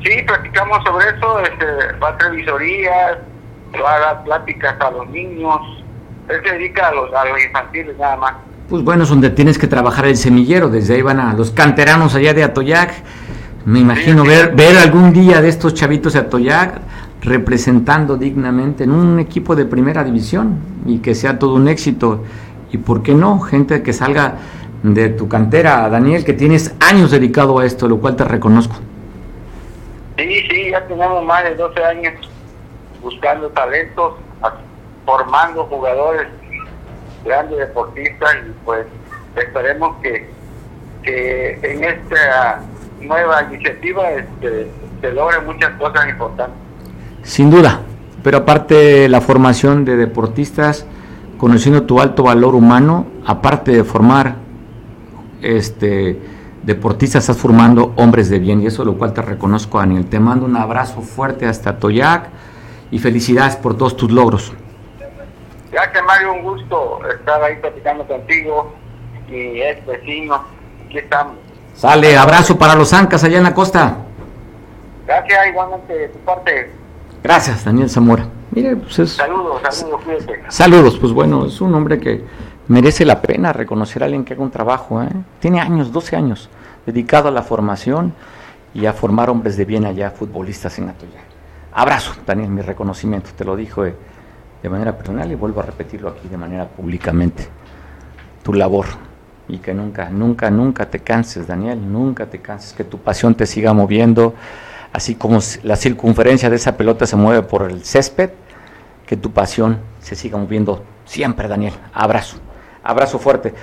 Sí, platicamos sobre eso, este, va a traer visorías, va a dar pláticas a los niños, él se dedica a los, a los infantiles nada más. Pues bueno, es donde tienes que trabajar el semillero, desde ahí van a los canteranos allá de Atoyac. Me imagino ver, ver algún día de estos chavitos de Atoyac representando dignamente en un equipo de primera división y que sea todo un éxito. Y por qué no, gente que salga de tu cantera, Daniel, que tienes años dedicado a esto, lo cual te reconozco. Sí, sí, ya tenemos más de 12 años buscando talentos formando jugadores, grandes deportistas y pues esperemos que, que en esta nueva iniciativa este, se logren muchas cosas importantes. Sin duda, pero aparte la formación de deportistas, conociendo tu alto valor humano, aparte de formar este deportistas, estás formando hombres de bien y eso lo cual te reconozco, Daniel. Te mando un abrazo fuerte hasta Toyac y felicidades por todos tus logros. Gracias Mario, un gusto estar ahí platicando contigo y es vecino. Aquí estamos. Sale, abrazo para los Ancas allá en la costa. Gracias, igualmente de tu parte. Gracias, Daniel Zamora. Mire, pues es... Saludos, saludos. Saludos, pues bueno, es un hombre que merece la pena reconocer a alguien que haga un trabajo. ¿eh? Tiene años, 12 años, dedicado a la formación y a formar hombres de bien allá, futbolistas en Atoya. Abrazo, Daniel, mi reconocimiento, te lo dijo. Eh de manera personal y vuelvo a repetirlo aquí de manera públicamente, tu labor y que nunca, nunca, nunca te canses, Daniel, nunca te canses, que tu pasión te siga moviendo, así como la circunferencia de esa pelota se mueve por el césped, que tu pasión se siga moviendo siempre, Daniel. Abrazo, abrazo fuerte.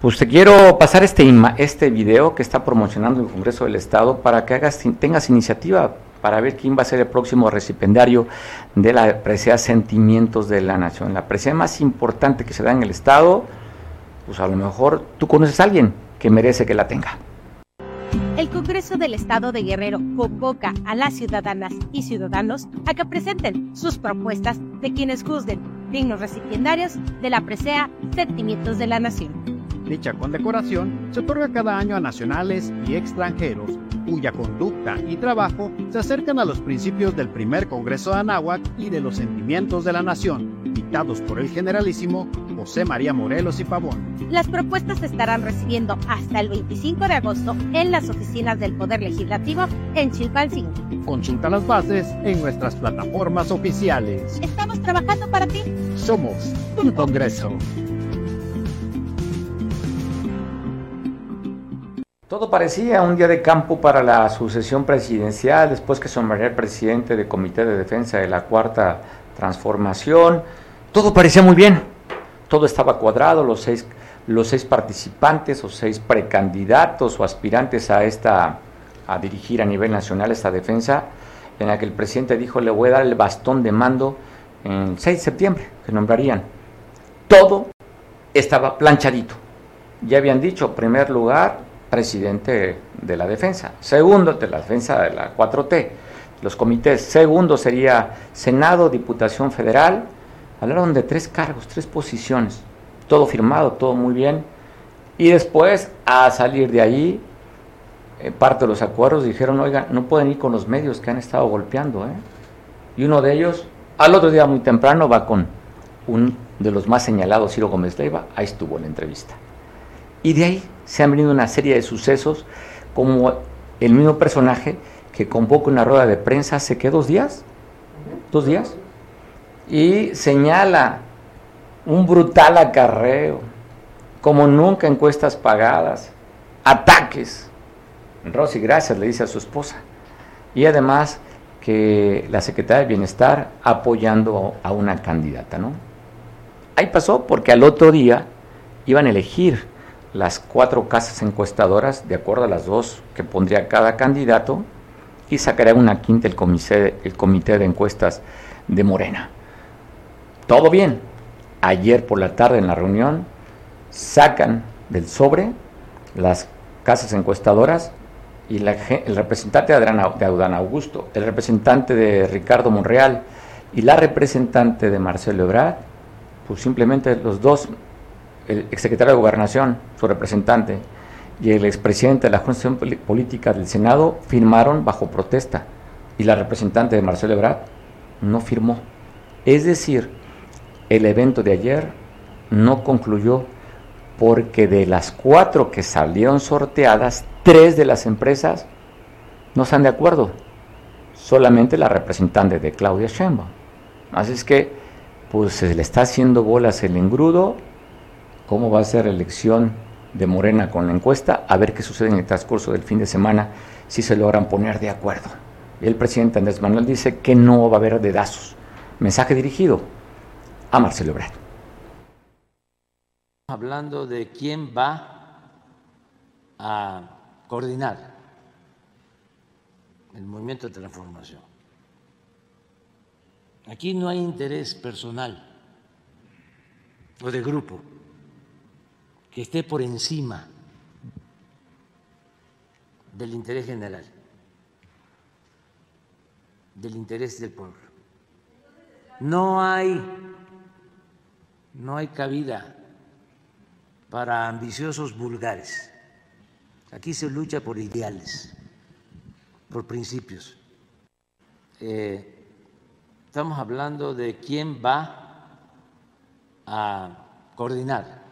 Pues te quiero pasar este, este video que está promocionando el Congreso del Estado para que hagas, tengas iniciativa para ver quién va a ser el próximo recipendario de la presea Sentimientos de la Nación. La presea más importante que se da en el Estado, pues a lo mejor tú conoces a alguien que merece que la tenga. El Congreso del Estado de Guerrero convoca a las ciudadanas y ciudadanos a que presenten sus propuestas de quienes juzguen dignos recipiendarios de la presea Sentimientos de la Nación. Dicha condecoración se otorga cada año a nacionales y extranjeros cuya conducta y trabajo se acercan a los principios del primer Congreso de Anáhuac y de los sentimientos de la nación, dictados por el generalísimo José María Morelos y Pavón. Las propuestas se estarán recibiendo hasta el 25 de agosto en las oficinas del Poder Legislativo en Chilpancingo. Consulta las bases en nuestras plataformas oficiales. Estamos trabajando para ti. Somos un Congreso. Todo parecía un día de campo para la sucesión presidencial después que somería el presidente del Comité de Defensa de la Cuarta Transformación. Todo parecía muy bien, todo estaba cuadrado, los seis, participantes o seis precandidatos o aspirantes a, esta, a dirigir a nivel nacional esta defensa, en la que el presidente dijo le voy a dar el bastón de mando en 6 de septiembre, que nombrarían. Todo estaba planchadito. Ya habían dicho, primer lugar, presidente de la defensa. Segundo, de la defensa de la 4T, los comités. Segundo sería Senado, Diputación Federal. Hablaron de tres cargos, tres posiciones. Todo firmado, todo muy bien. Y después, a salir de allí, eh, parte de los acuerdos dijeron, oiga, no pueden ir con los medios que han estado golpeando. ¿eh? Y uno de ellos, al otro día muy temprano, va con un de los más señalados, Ciro Gómez Leiva, ahí estuvo en la entrevista. Y de ahí se han venido una serie de sucesos, como el mismo personaje que convoca una rueda de prensa hace que dos días, dos días, y señala un brutal acarreo, como nunca encuestas pagadas, ataques. Rosy, gracias, le dice a su esposa. Y además que la Secretaría de Bienestar apoyando a una candidata, ¿no? Ahí pasó porque al otro día iban a elegir las cuatro casas encuestadoras, de acuerdo a las dos que pondría cada candidato, y sacaría una quinta el comité, el comité de encuestas de Morena. Todo bien. Ayer por la tarde en la reunión sacan del sobre las casas encuestadoras y el representante de Adán Augusto, el representante de Ricardo Monreal y la representante de Marcelo Ebrard, pues simplemente los dos el exsecretario de Gobernación, su representante, y el expresidente de la Junta Política del Senado firmaron bajo protesta y la representante de Marcelo Ebrard no firmó. Es decir, el evento de ayer no concluyó porque de las cuatro que salieron sorteadas, tres de las empresas no están de acuerdo. Solamente la representante de Claudia Sheinbaum. Así es que, pues se le está haciendo bolas el engrudo cómo va a ser la elección de Morena con la encuesta, a ver qué sucede en el transcurso del fin de semana, si se logran poner de acuerdo. El presidente Andrés Manuel dice que no va a haber dedazos. Mensaje dirigido a Marcelo Ebrard. Hablando de quién va a coordinar el movimiento de transformación. Aquí no hay interés personal o de grupo que esté por encima del interés general, del interés del pueblo. No hay, no hay cabida para ambiciosos vulgares. Aquí se lucha por ideales, por principios. Eh, estamos hablando de quién va a coordinar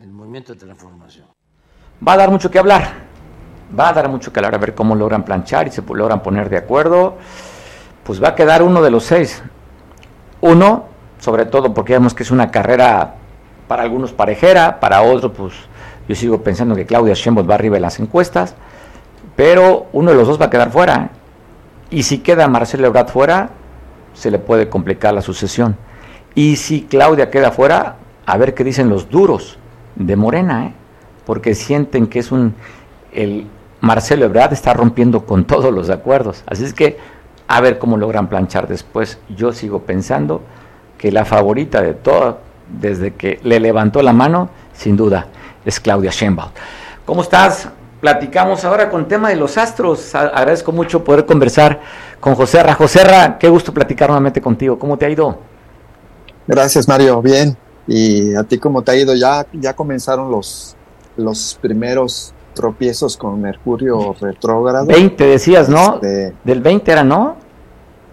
el movimiento de transformación. Va a dar mucho que hablar, va a dar mucho que hablar, a ver cómo logran planchar y se logran poner de acuerdo. Pues va a quedar uno de los seis. Uno, sobre todo porque vemos que es una carrera para algunos parejera, para otros, pues yo sigo pensando que Claudia Sheinbaum va arriba en las encuestas, pero uno de los dos va a quedar fuera. Y si queda Marcelo Ebrard fuera, se le puede complicar la sucesión. Y si Claudia queda fuera, a ver qué dicen los duros de Morena, ¿eh? porque sienten que es un... El Marcelo Ebrard está rompiendo con todos los acuerdos. Así es que a ver cómo logran planchar después. Yo sigo pensando que la favorita de todo, desde que le levantó la mano, sin duda, es Claudia Sheinbaum. ¿Cómo estás? Platicamos ahora con tema de los astros. Agradezco mucho poder conversar con José Ra. José Ra, qué gusto platicar nuevamente contigo. ¿Cómo te ha ido? Gracias, Mario. Bien. Y a ti cómo te ha ido, ya, ya comenzaron los, los primeros tropiezos con Mercurio retrógrado. 20 decías, ¿no? Este, del 20 era, ¿no?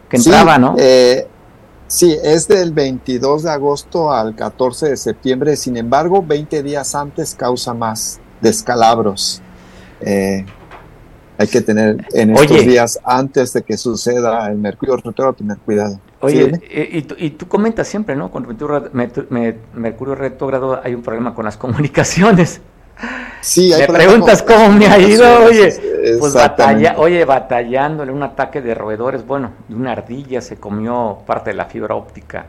Que entraba, ¿no? Eh, sí, es del 22 de agosto al 14 de septiembre, sin embargo, 20 días antes causa más descalabros. Eh, hay que tener en estos días antes de que suceda el Mercurio retrógrado, tener cuidado. Oye, eh, y, tú, comentas siempre, ¿no? Con Mercurio, retrógrado hay un problema con las comunicaciones. Sí, me preguntas cómo me ha ido, oye, pues batalla, oye, batallándole un ataque de roedores, bueno, de una ardilla se comió parte de la fibra óptica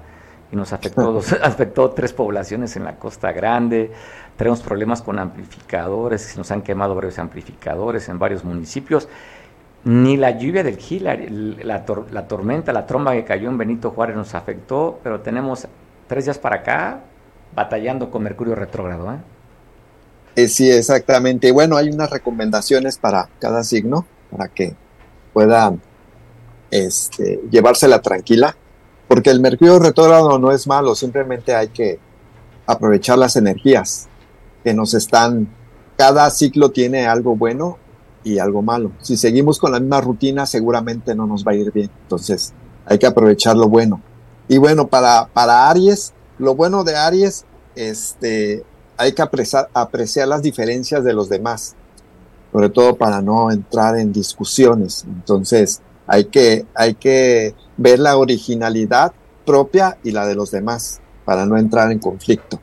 y nos afectó, afectó tres poblaciones en la Costa Grande, tenemos problemas con amplificadores, nos han quemado varios amplificadores en varios municipios, ni la lluvia del Gila, la, la tormenta, la tromba que cayó en Benito Juárez nos afectó, pero tenemos tres días para acá batallando con Mercurio retrógrado. ¿eh? Eh, sí, exactamente. Bueno, hay unas recomendaciones para cada signo para que pueda este, llevársela tranquila, porque el Mercurio retrógrado no es malo, simplemente hay que aprovechar las energías que nos están, cada ciclo tiene algo bueno y algo malo. Si seguimos con la misma rutina, seguramente no nos va a ir bien. Entonces, hay que aprovechar lo bueno. Y bueno, para, para Aries, lo bueno de Aries, este, hay que apreciar, las diferencias de los demás, sobre todo para no entrar en discusiones. Entonces, hay que, hay que ver la originalidad propia y la de los demás para no entrar en conflicto.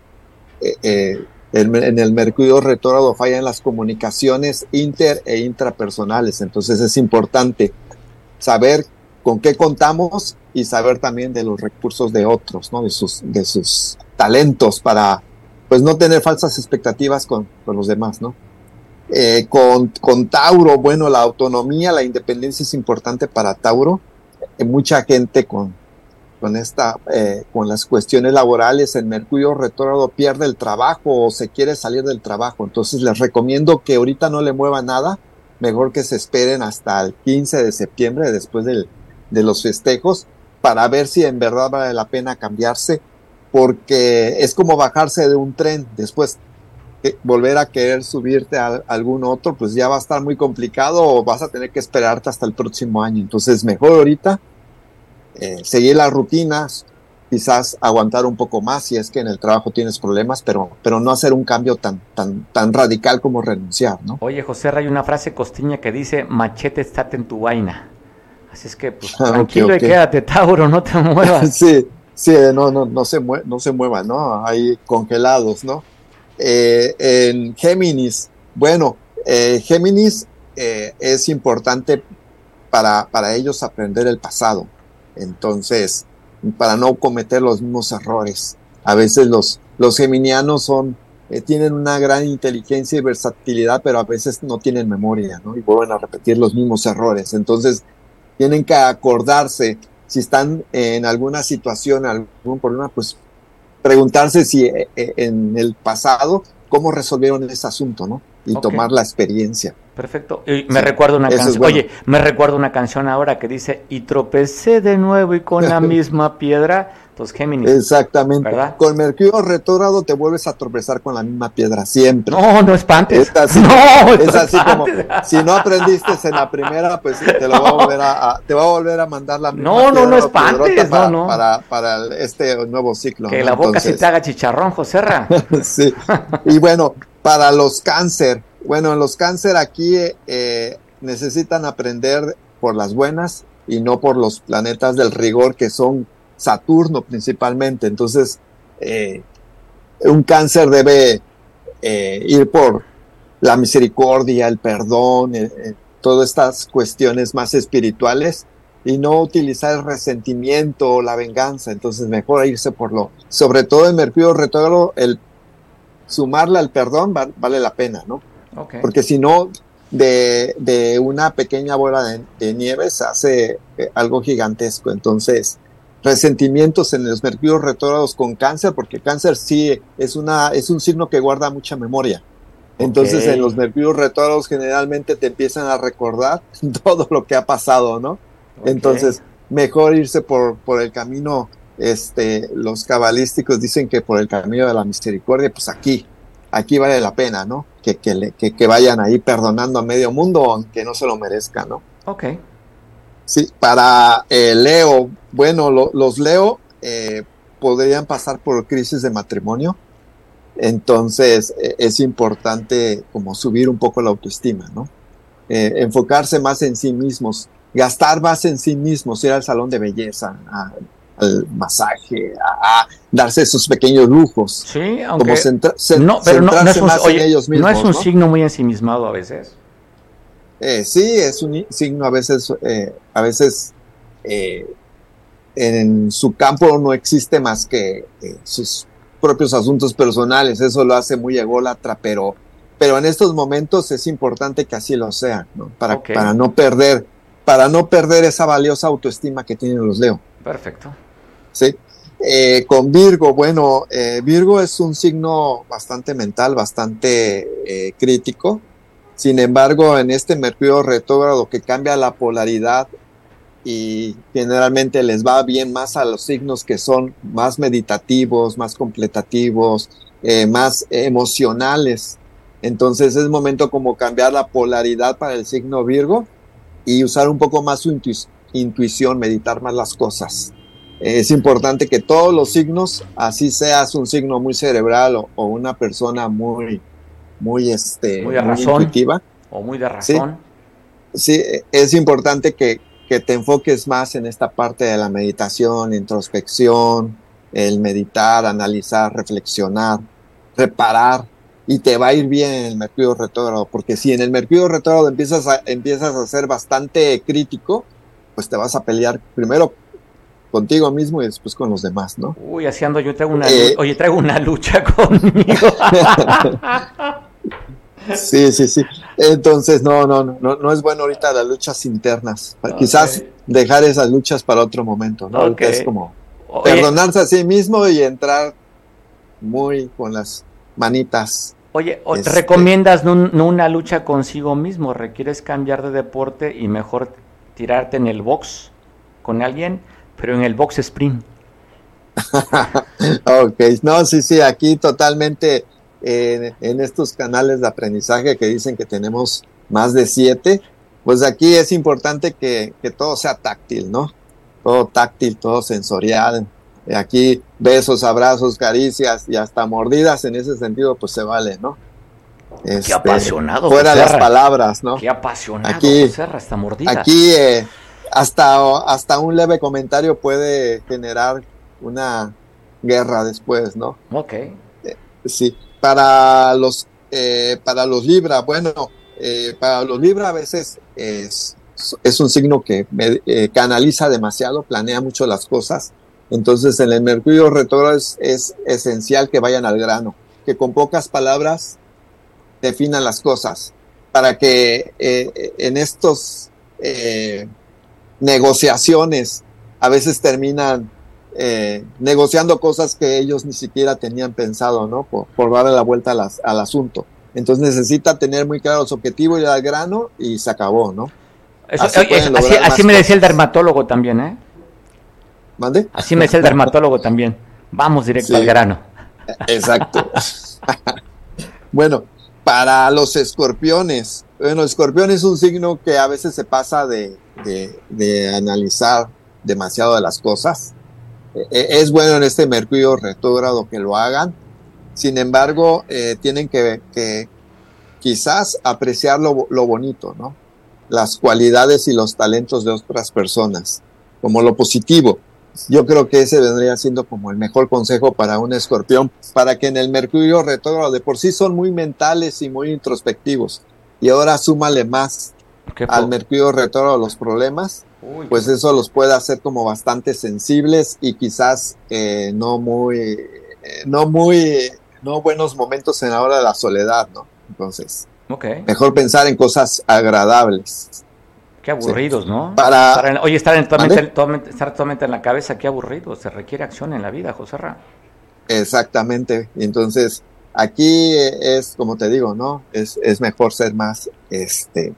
Eh, eh, en el Mercurio retrógrado fallan las comunicaciones inter e intrapersonales, entonces es importante saber con qué contamos y saber también de los recursos de otros, ¿no? de, sus, de sus talentos para pues no tener falsas expectativas con, los demás, ¿no? Eh, con, con, Tauro, bueno, la autonomía, la independencia es importante para Tauro. Eh, mucha gente con, con esta, eh, con las cuestiones laborales, el Mercurio retrógrado pierde el trabajo o se quiere salir del trabajo. Entonces les recomiendo que ahorita no le mueva nada, mejor que se esperen hasta el 15 de septiembre, después del, de los festejos, para ver si en verdad vale la pena cambiarse porque es como bajarse de un tren, después volver a querer subirte a algún otro, pues ya va a estar muy complicado o vas a tener que esperarte hasta el próximo año. Entonces, mejor ahorita eh, seguir las rutinas, quizás aguantar un poco más si es que en el trabajo tienes problemas, pero, pero no hacer un cambio tan, tan, tan radical como renunciar, ¿no? Oye, José, hay una frase costiña que dice, machete, estate en tu vaina. Así es que, pues, ah, tranquilo y quédate, Tauro, no te muevas. sí, Sí, no, no, no, se, no se muevan, ¿no? Ahí congelados, ¿no? Eh, en Géminis, bueno, eh, Géminis eh, es importante para, para ellos aprender el pasado. Entonces, para no cometer los mismos errores. A veces los, los geminianos son, tienen una gran inteligencia y versatilidad, pero a veces no tienen memoria, ¿no? Y vuelven a repetir los mismos errores. Entonces, tienen que acordarse si están en alguna situación, algún problema, pues preguntarse si eh, eh, en el pasado, cómo resolvieron ese asunto, ¿no? Y tomar la experiencia. Perfecto. Y me recuerdo una canción. Oye, me recuerdo una canción ahora que dice, y tropecé de nuevo y con la misma piedra Géminis. Exactamente. Con Mercurio retrógrado te vuelves a tropezar con la misma piedra siempre. No, no espantes. Es así, no, es así como si no aprendiste en la primera, pues te lo va a volver a, te va a volver a mandar la misma No, no, no espantes, para, no, no. Para, para este nuevo ciclo. Que la boca se te haga chicharrón, Joserra. sí. Y bueno, para los cáncer, bueno, en los cáncer aquí eh, necesitan aprender por las buenas y no por los planetas del rigor que son Saturno principalmente. Entonces, eh, un cáncer debe eh, ir por la misericordia, el perdón, eh, todas estas cuestiones más espirituales y no utilizar el resentimiento o la venganza. Entonces, mejor irse por lo, sobre todo en Mercurio retrógrado, el sumarle al perdón vale la pena, ¿no? Porque si no, de, de, una pequeña bola de, de nieve se hace algo gigantesco. Entonces, resentimientos en los mercurios retrógrados con cáncer, porque cáncer sí es, una, es un signo que guarda mucha memoria. Entonces en los mercurios retrógrados generalmente te empiezan a recordar todo lo que ha pasado, ¿no? Entonces, mejor irse por, por el camino, este, los cabalísticos dicen que por el camino de la misericordia, pues aquí, aquí vale la pena, ¿no? Que, que, que, que vayan ahí perdonando a medio mundo, aunque no se lo merezca, ¿no? Ok. Sí, para eh, Leo, bueno, los Leo eh, podrían pasar por crisis de matrimonio, entonces e, es importante como subir un poco la autoestima, ¿no? Eh, enfocarse más en sí mismos, gastar más en sí mismos, ir al salón de belleza, al masaje, a, darse esos pequeños lujos. Sí, aunque no, pero no, es un, ellos mismos, no es un signo muy ensimismado a veces. Eh, sí, es un signo a veces, eh, a veces eh, en su campo no existe más que sus propios asuntos personales, eso lo hace muy ególatra, pero, pero en estos momentos es importante que así lo sea, ¿no? Para, para no perder, para no perder esa valiosa autoestima que tienen los Leo. Perfecto. Sí. Eh, con Virgo, bueno, eh, Virgo es un signo bastante mental, bastante eh, crítico. Sin embargo, en este Mercurio retrógrado que cambia la polaridad y generalmente les va bien más a los signos que son más meditativos, más completativos, más emocionales. Entonces es momento como cambiar la polaridad para el signo Virgo y usar un poco más su intuición, meditar más las cosas es importante que todos los signos, así seas un signo muy cerebral o, una persona muy, muy, este, muy, intuitiva. O muy de razón. Sí, es importante que, que, te enfoques más en esta parte de la meditación, introspección, el meditar, analizar, reflexionar, reparar, y te va a ir bien en el Mercurio retrógrado, porque si en el Mercurio retrógrado empiezas a, empiezas a ser bastante crítico, pues te vas a pelear primero contigo mismo y después con los demás, ¿no? Uy, así ando, yo traigo una, eh, oye, traigo una lucha conmigo. sí, sí, sí. Entonces, no, no, no, no es bueno ahorita las luchas internas. Quizás dejar esas luchas para otro momento, ¿no? Es como perdonarse a sí mismo y entrar muy con las manitas. Oye, ¿te este, recomiendas no, una lucha consigo mismo? ¿Requieres cambiar de deporte y mejor tirarte en el box con alguien? pero en el box sprint. ok, no, sí, sí, aquí totalmente en estos canales de aprendizaje que dicen que tenemos más de siete, pues aquí es importante que, todo sea táctil, ¿no? Todo táctil, todo sensorial. Aquí besos, abrazos, caricias y hasta mordidas en ese sentido, pues se vale, ¿no? Qué este, apasionado. Fuera las palabras, ¿no? Qué apasionado. Aquí eh, hasta, hasta un leve comentario puede generar una guerra después, ¿no? Ok. Eh, sí, para los, eh, para los Libra, bueno, eh, para los Libra a veces es, es un signo que canaliza demasiado, planea mucho las cosas. Entonces en el Mercurio retrógrado es, es, esencial que vayan al grano, que con pocas palabras definan las cosas, para que en estos negociaciones, a veces terminan eh, negociando cosas que ellos ni siquiera tenían pensado, ¿no? Por, darle la vuelta al asunto. Entonces necesita tener muy claro su objetivo y al grano y se acabó, ¿no? así, me decía el dermatólogo también, ¿eh? ¿Mande? Así me decía el dermatólogo también. Vamos directo al grano. Exacto. bueno, para los escorpiones, bueno, escorpión es un signo que a veces se pasa de, de, analizar demasiado de las cosas. E, es bueno en este Mercurio retrógrado que lo hagan. Sin embargo, eh, tienen que, que, quizás apreciar lo, lo, bonito, ¿no? Las cualidades y los talentos de otras personas, como lo positivo. Yo creo que ese vendría siendo como el mejor consejo para un escorpión, para que en el Mercurio retrógrado de por sí son muy mentales y muy introspectivos. Y ahora súmale más al Mercurio retrógrado los problemas, pues eso los puede hacer como bastante sensibles y quizás eh, no muy, eh, no muy, no buenos momentos en la hora de la soledad, ¿no? Entonces, mejor pensar en cosas agradables. Qué aburridos, ¿no? Para, oye, estar, totalmente, estar totalmente en la cabeza, qué aburrido. Se requiere acción en la vida, José Ra. Exactamente. Entonces, aquí es, como te digo, ¿no? Es, es mejor ser más, este,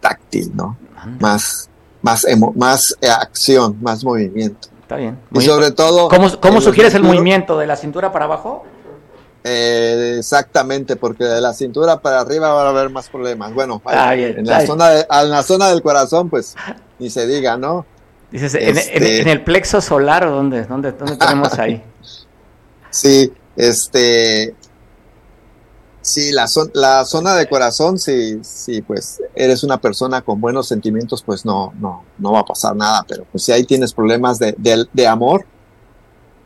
táctil, ¿no? Más, más, más eh, acción, más movimiento. Está bien. y sobre todo... ¿Cómo, cómo sugieres el movimiento? ¿De la cintura para abajo? Eh, exactamente, porque de la cintura para arriba va a haber más problemas. Bueno, en, la zona en la zona del corazón, pues ni se diga, ¿no? Dices, ¿en, este el plexo solar o dónde, dónde, dónde tenemos ahí? sí, este, Sí, la, la zona de corazón, si, sí, pues eres una persona con buenos sentimientos, pues no, no, no va a pasar nada, pero pues si ahí tienes problemas de, de, amor,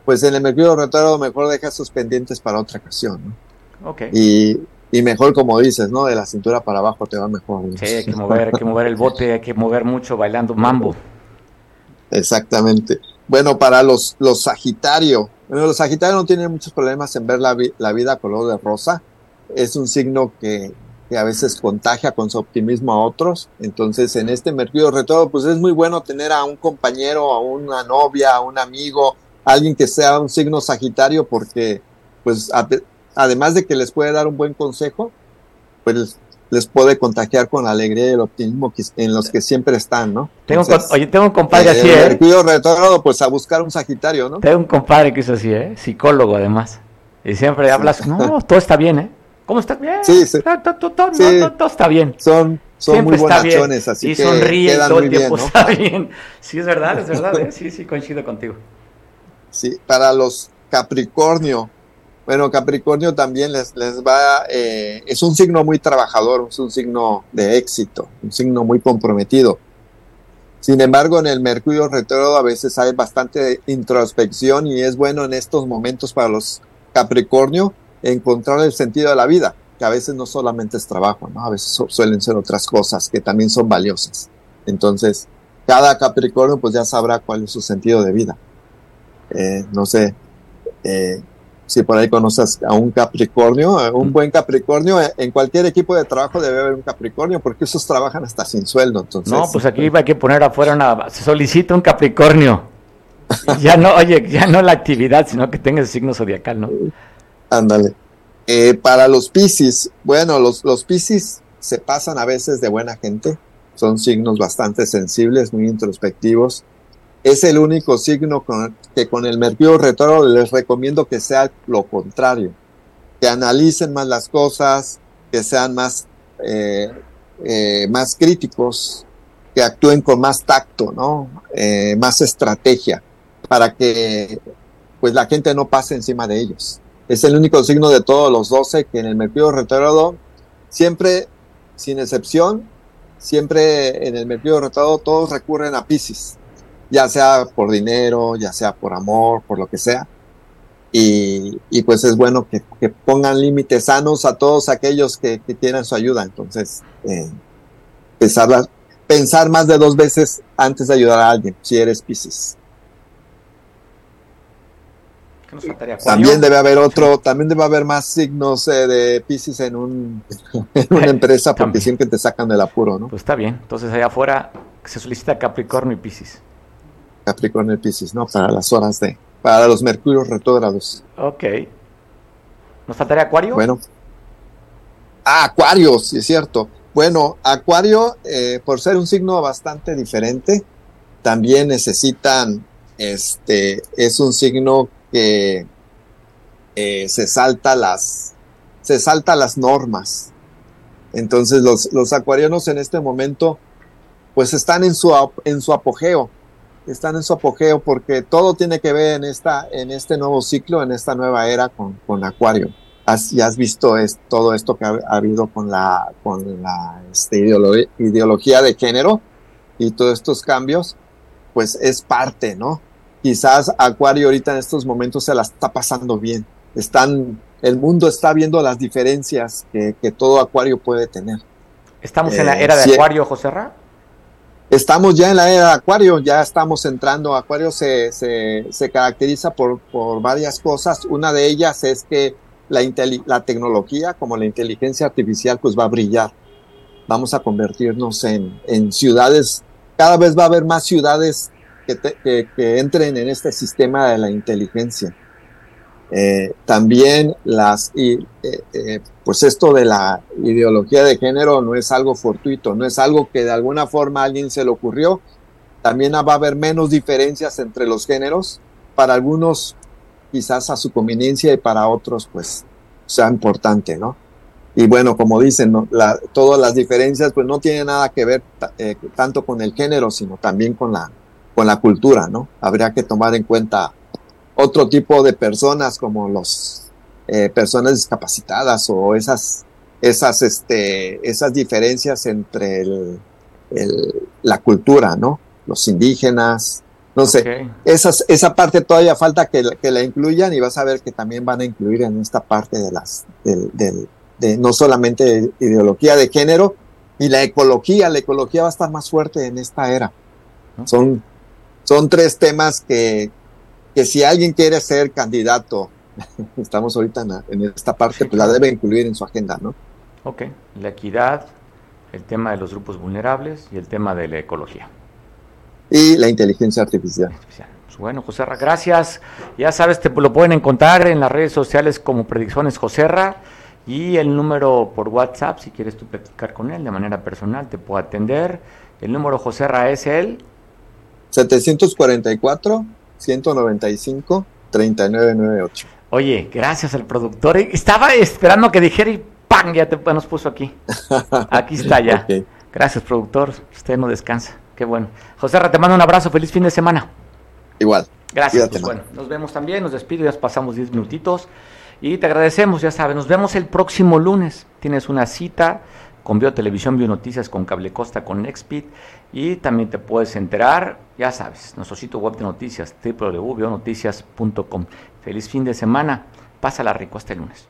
pues en el Mercurio retrógrado mejor deja sus pendientes para otra ocasión, ¿no? Ok. Y, y mejor, como dices, ¿no? De la cintura para abajo te va mejor. ¿no? Sí, hay que mover, hay que mover el bote, hay que mover mucho bailando mambo. Exactamente. Bueno, para los, los Sagitario, bueno, los Sagitario no tienen muchos problemas en ver la, vi- la vida color de rosa. Es un signo que, que a veces contagia con su optimismo a otros. Entonces, en este Mercurio retrógrado, pues es muy bueno tener a un compañero, a una novia, a un amigo, alguien que sea un signo Sagitario, porque, pues, a- además de que les puede dar un buen consejo, pues les puede contagiar con la alegría y el optimismo que- en los que siempre están, ¿no? Tengo Entonces, oye, tengo un compadre así, el ¿eh? Mercurio retrógrado, pues a buscar un Sagitario, ¿no? Tengo un compadre que es así, ¿eh? Psicólogo además. Y siempre hablas, no, todo está bien, ¿eh? ¿Cómo está bien? Sí, sí. No, no, todo está bien. Son, son Siempre muy bonachones, así y que sonríe quedan todo el bien, tiempo, ¿no? está bien. Sí, es verdad, es verdad, ¿eh? Sí, sí, coincido contigo. Sí, para los Capricornio. Bueno, Capricornio también les, les va, eh, es un signo muy trabajador, es un signo de éxito, un signo muy comprometido. Sin embargo, en el Mercurio retrógrado a veces hay bastante introspección y es bueno en estos momentos para los Capricornio encontrar el sentido de la vida, que a veces no solamente es trabajo, ¿no? A veces su- suelen ser otras cosas que también son valiosas. Entonces, cada Capricornio pues ya sabrá cuál es su sentido de vida. Eh, no sé, eh, si por ahí conoces a un Capricornio, eh, un buen Capricornio, en cualquier equipo de trabajo debe haber un Capricornio, porque esos trabajan hasta sin sueldo, entonces. No, pues aquí hay que poner afuera una. Se solicita un Capricornio. Ya no, oye, ya no la actividad, sino que tenga ese signo zodiacal, ¿no? Ándale. Eh, para los Piscis, bueno, los, los Piscis se pasan a veces de buena gente, son signos bastante sensibles, muy introspectivos. Es el único signo con- que con el Mercurio retrógrado les recomiendo que sea lo contrario, que analicen más las cosas, que sean más, eh, eh, más críticos, que actúen con más tacto, ¿no? Eh, más estrategia, para que pues la gente no pase encima de ellos. Es el único signo de todos los 12 que en el Mercurio retrógrado, siempre, sin excepción, siempre en el Mercurio retrógrado todos recurren a Pisces, ya sea por dinero, ya sea por amor, por lo que sea. Y, pues es bueno que, pongan límites sanos a todos aquellos que, que quieran su ayuda. Entonces, eh, pensar, pensar más de dos veces antes de ayudar a alguien, si eres Pisces. También debe haber otro, también debe haber más signos eh, de Pisces en, un, en una empresa porque También. siempre te sacan del apuro, ¿no? Pues está bien. Entonces allá afuera se solicita Capricornio y Piscis. Capricornio y Pisces, ¿no? Para las horas de, para los mercurios retrógrados. Ok. ¿Nos faltaría Acuario? Bueno. Ah, Acuario, sí es cierto. Bueno, Acuario, eh, por ser un signo bastante diferente, también necesitan, este, es un signo eh, se salta las, se salta las normas. Entonces los, los acuarianos en este momento, pues están en su, en su apogeo, están en su apogeo porque todo tiene que ver en esta, en este nuevo ciclo, en esta nueva era con, con Acuario. Has, ya has visto es, todo esto que ha, ha habido con la, con la este, ideolo- ideología de género y todos estos cambios, pues es parte, ¿no? Quizás Acuario ahorita en estos momentos se la está pasando bien. Están, el mundo está viendo las diferencias que, que todo Acuario puede tener. ¿Estamos en la Eh, era de sí. Acuario, José Ra? Estamos ya en la era de Acuario, ya estamos entrando. Acuario se, se, se caracteriza por, por varias cosas. Una de ellas es que la, la tecnología, como la inteligencia artificial, pues va a brillar. Vamos a convertirnos en, en ciudades, cada vez va a haber más ciudades que, entren en este sistema de la inteligencia. Eh, también las, y, eh, eh, pues esto de la ideología de género no es algo fortuito, no es algo que de alguna forma a alguien se le ocurrió. También va a haber menos diferencias entre los géneros. Para algunos quizás a su conveniencia y para otros pues sea importante, ¿no? Y bueno, como dicen, ¿no? Todas las diferencias pues no tienen nada que ver eh, tanto con el género, sino también con la, con la cultura, ¿no? Habría que tomar en cuenta otro tipo de personas como los eh, personas discapacitadas o esas esas este esas diferencias entre el, el- la cultura no los indígenas No sé, esa parte todavía falta que, que, la incluyan y vas a ver que también van a incluir en esta parte de las, del, de, no solamente ideología de género y la ecología, la ecología va a estar más fuerte en esta era. Son, son tres temas que, que si alguien quiere ser candidato, estamos ahorita en, esta parte, pues la debe incluir en su agenda, ¿no? Ok, la equidad, el tema de los grupos vulnerables y el tema de la ecología y la inteligencia artificial. Pues bueno, Joserra, gracias. Ya sabes, te lo pueden encontrar en las redes sociales como Predicciones Joserra y el número por WhatsApp, si quieres tú platicar con él de manera personal, te puedo atender. El número Joserra es el 744 195 3998. Oye, gracias al productor. Estaba esperando que dijera y ¡pam! Ya te nos puso aquí. Aquí está ya. Gracias, productor. Usted no descansa. Qué bueno. José te mando un abrazo, feliz fin de semana. Igual. Gracias. Pues bueno, nos vemos también, nos despido, ya pasamos 10 minutitos y te agradecemos, ya sabes, nos vemos el próximo lunes. Tienes una cita con Biotelevisión, Bionoticias, con Cable Costa, con Nextpeed y también te puedes enterar, ya sabes, nuestro sitio web de noticias, www.bionoticias.com. Feliz fin de semana, pásala rico hasta el lunes.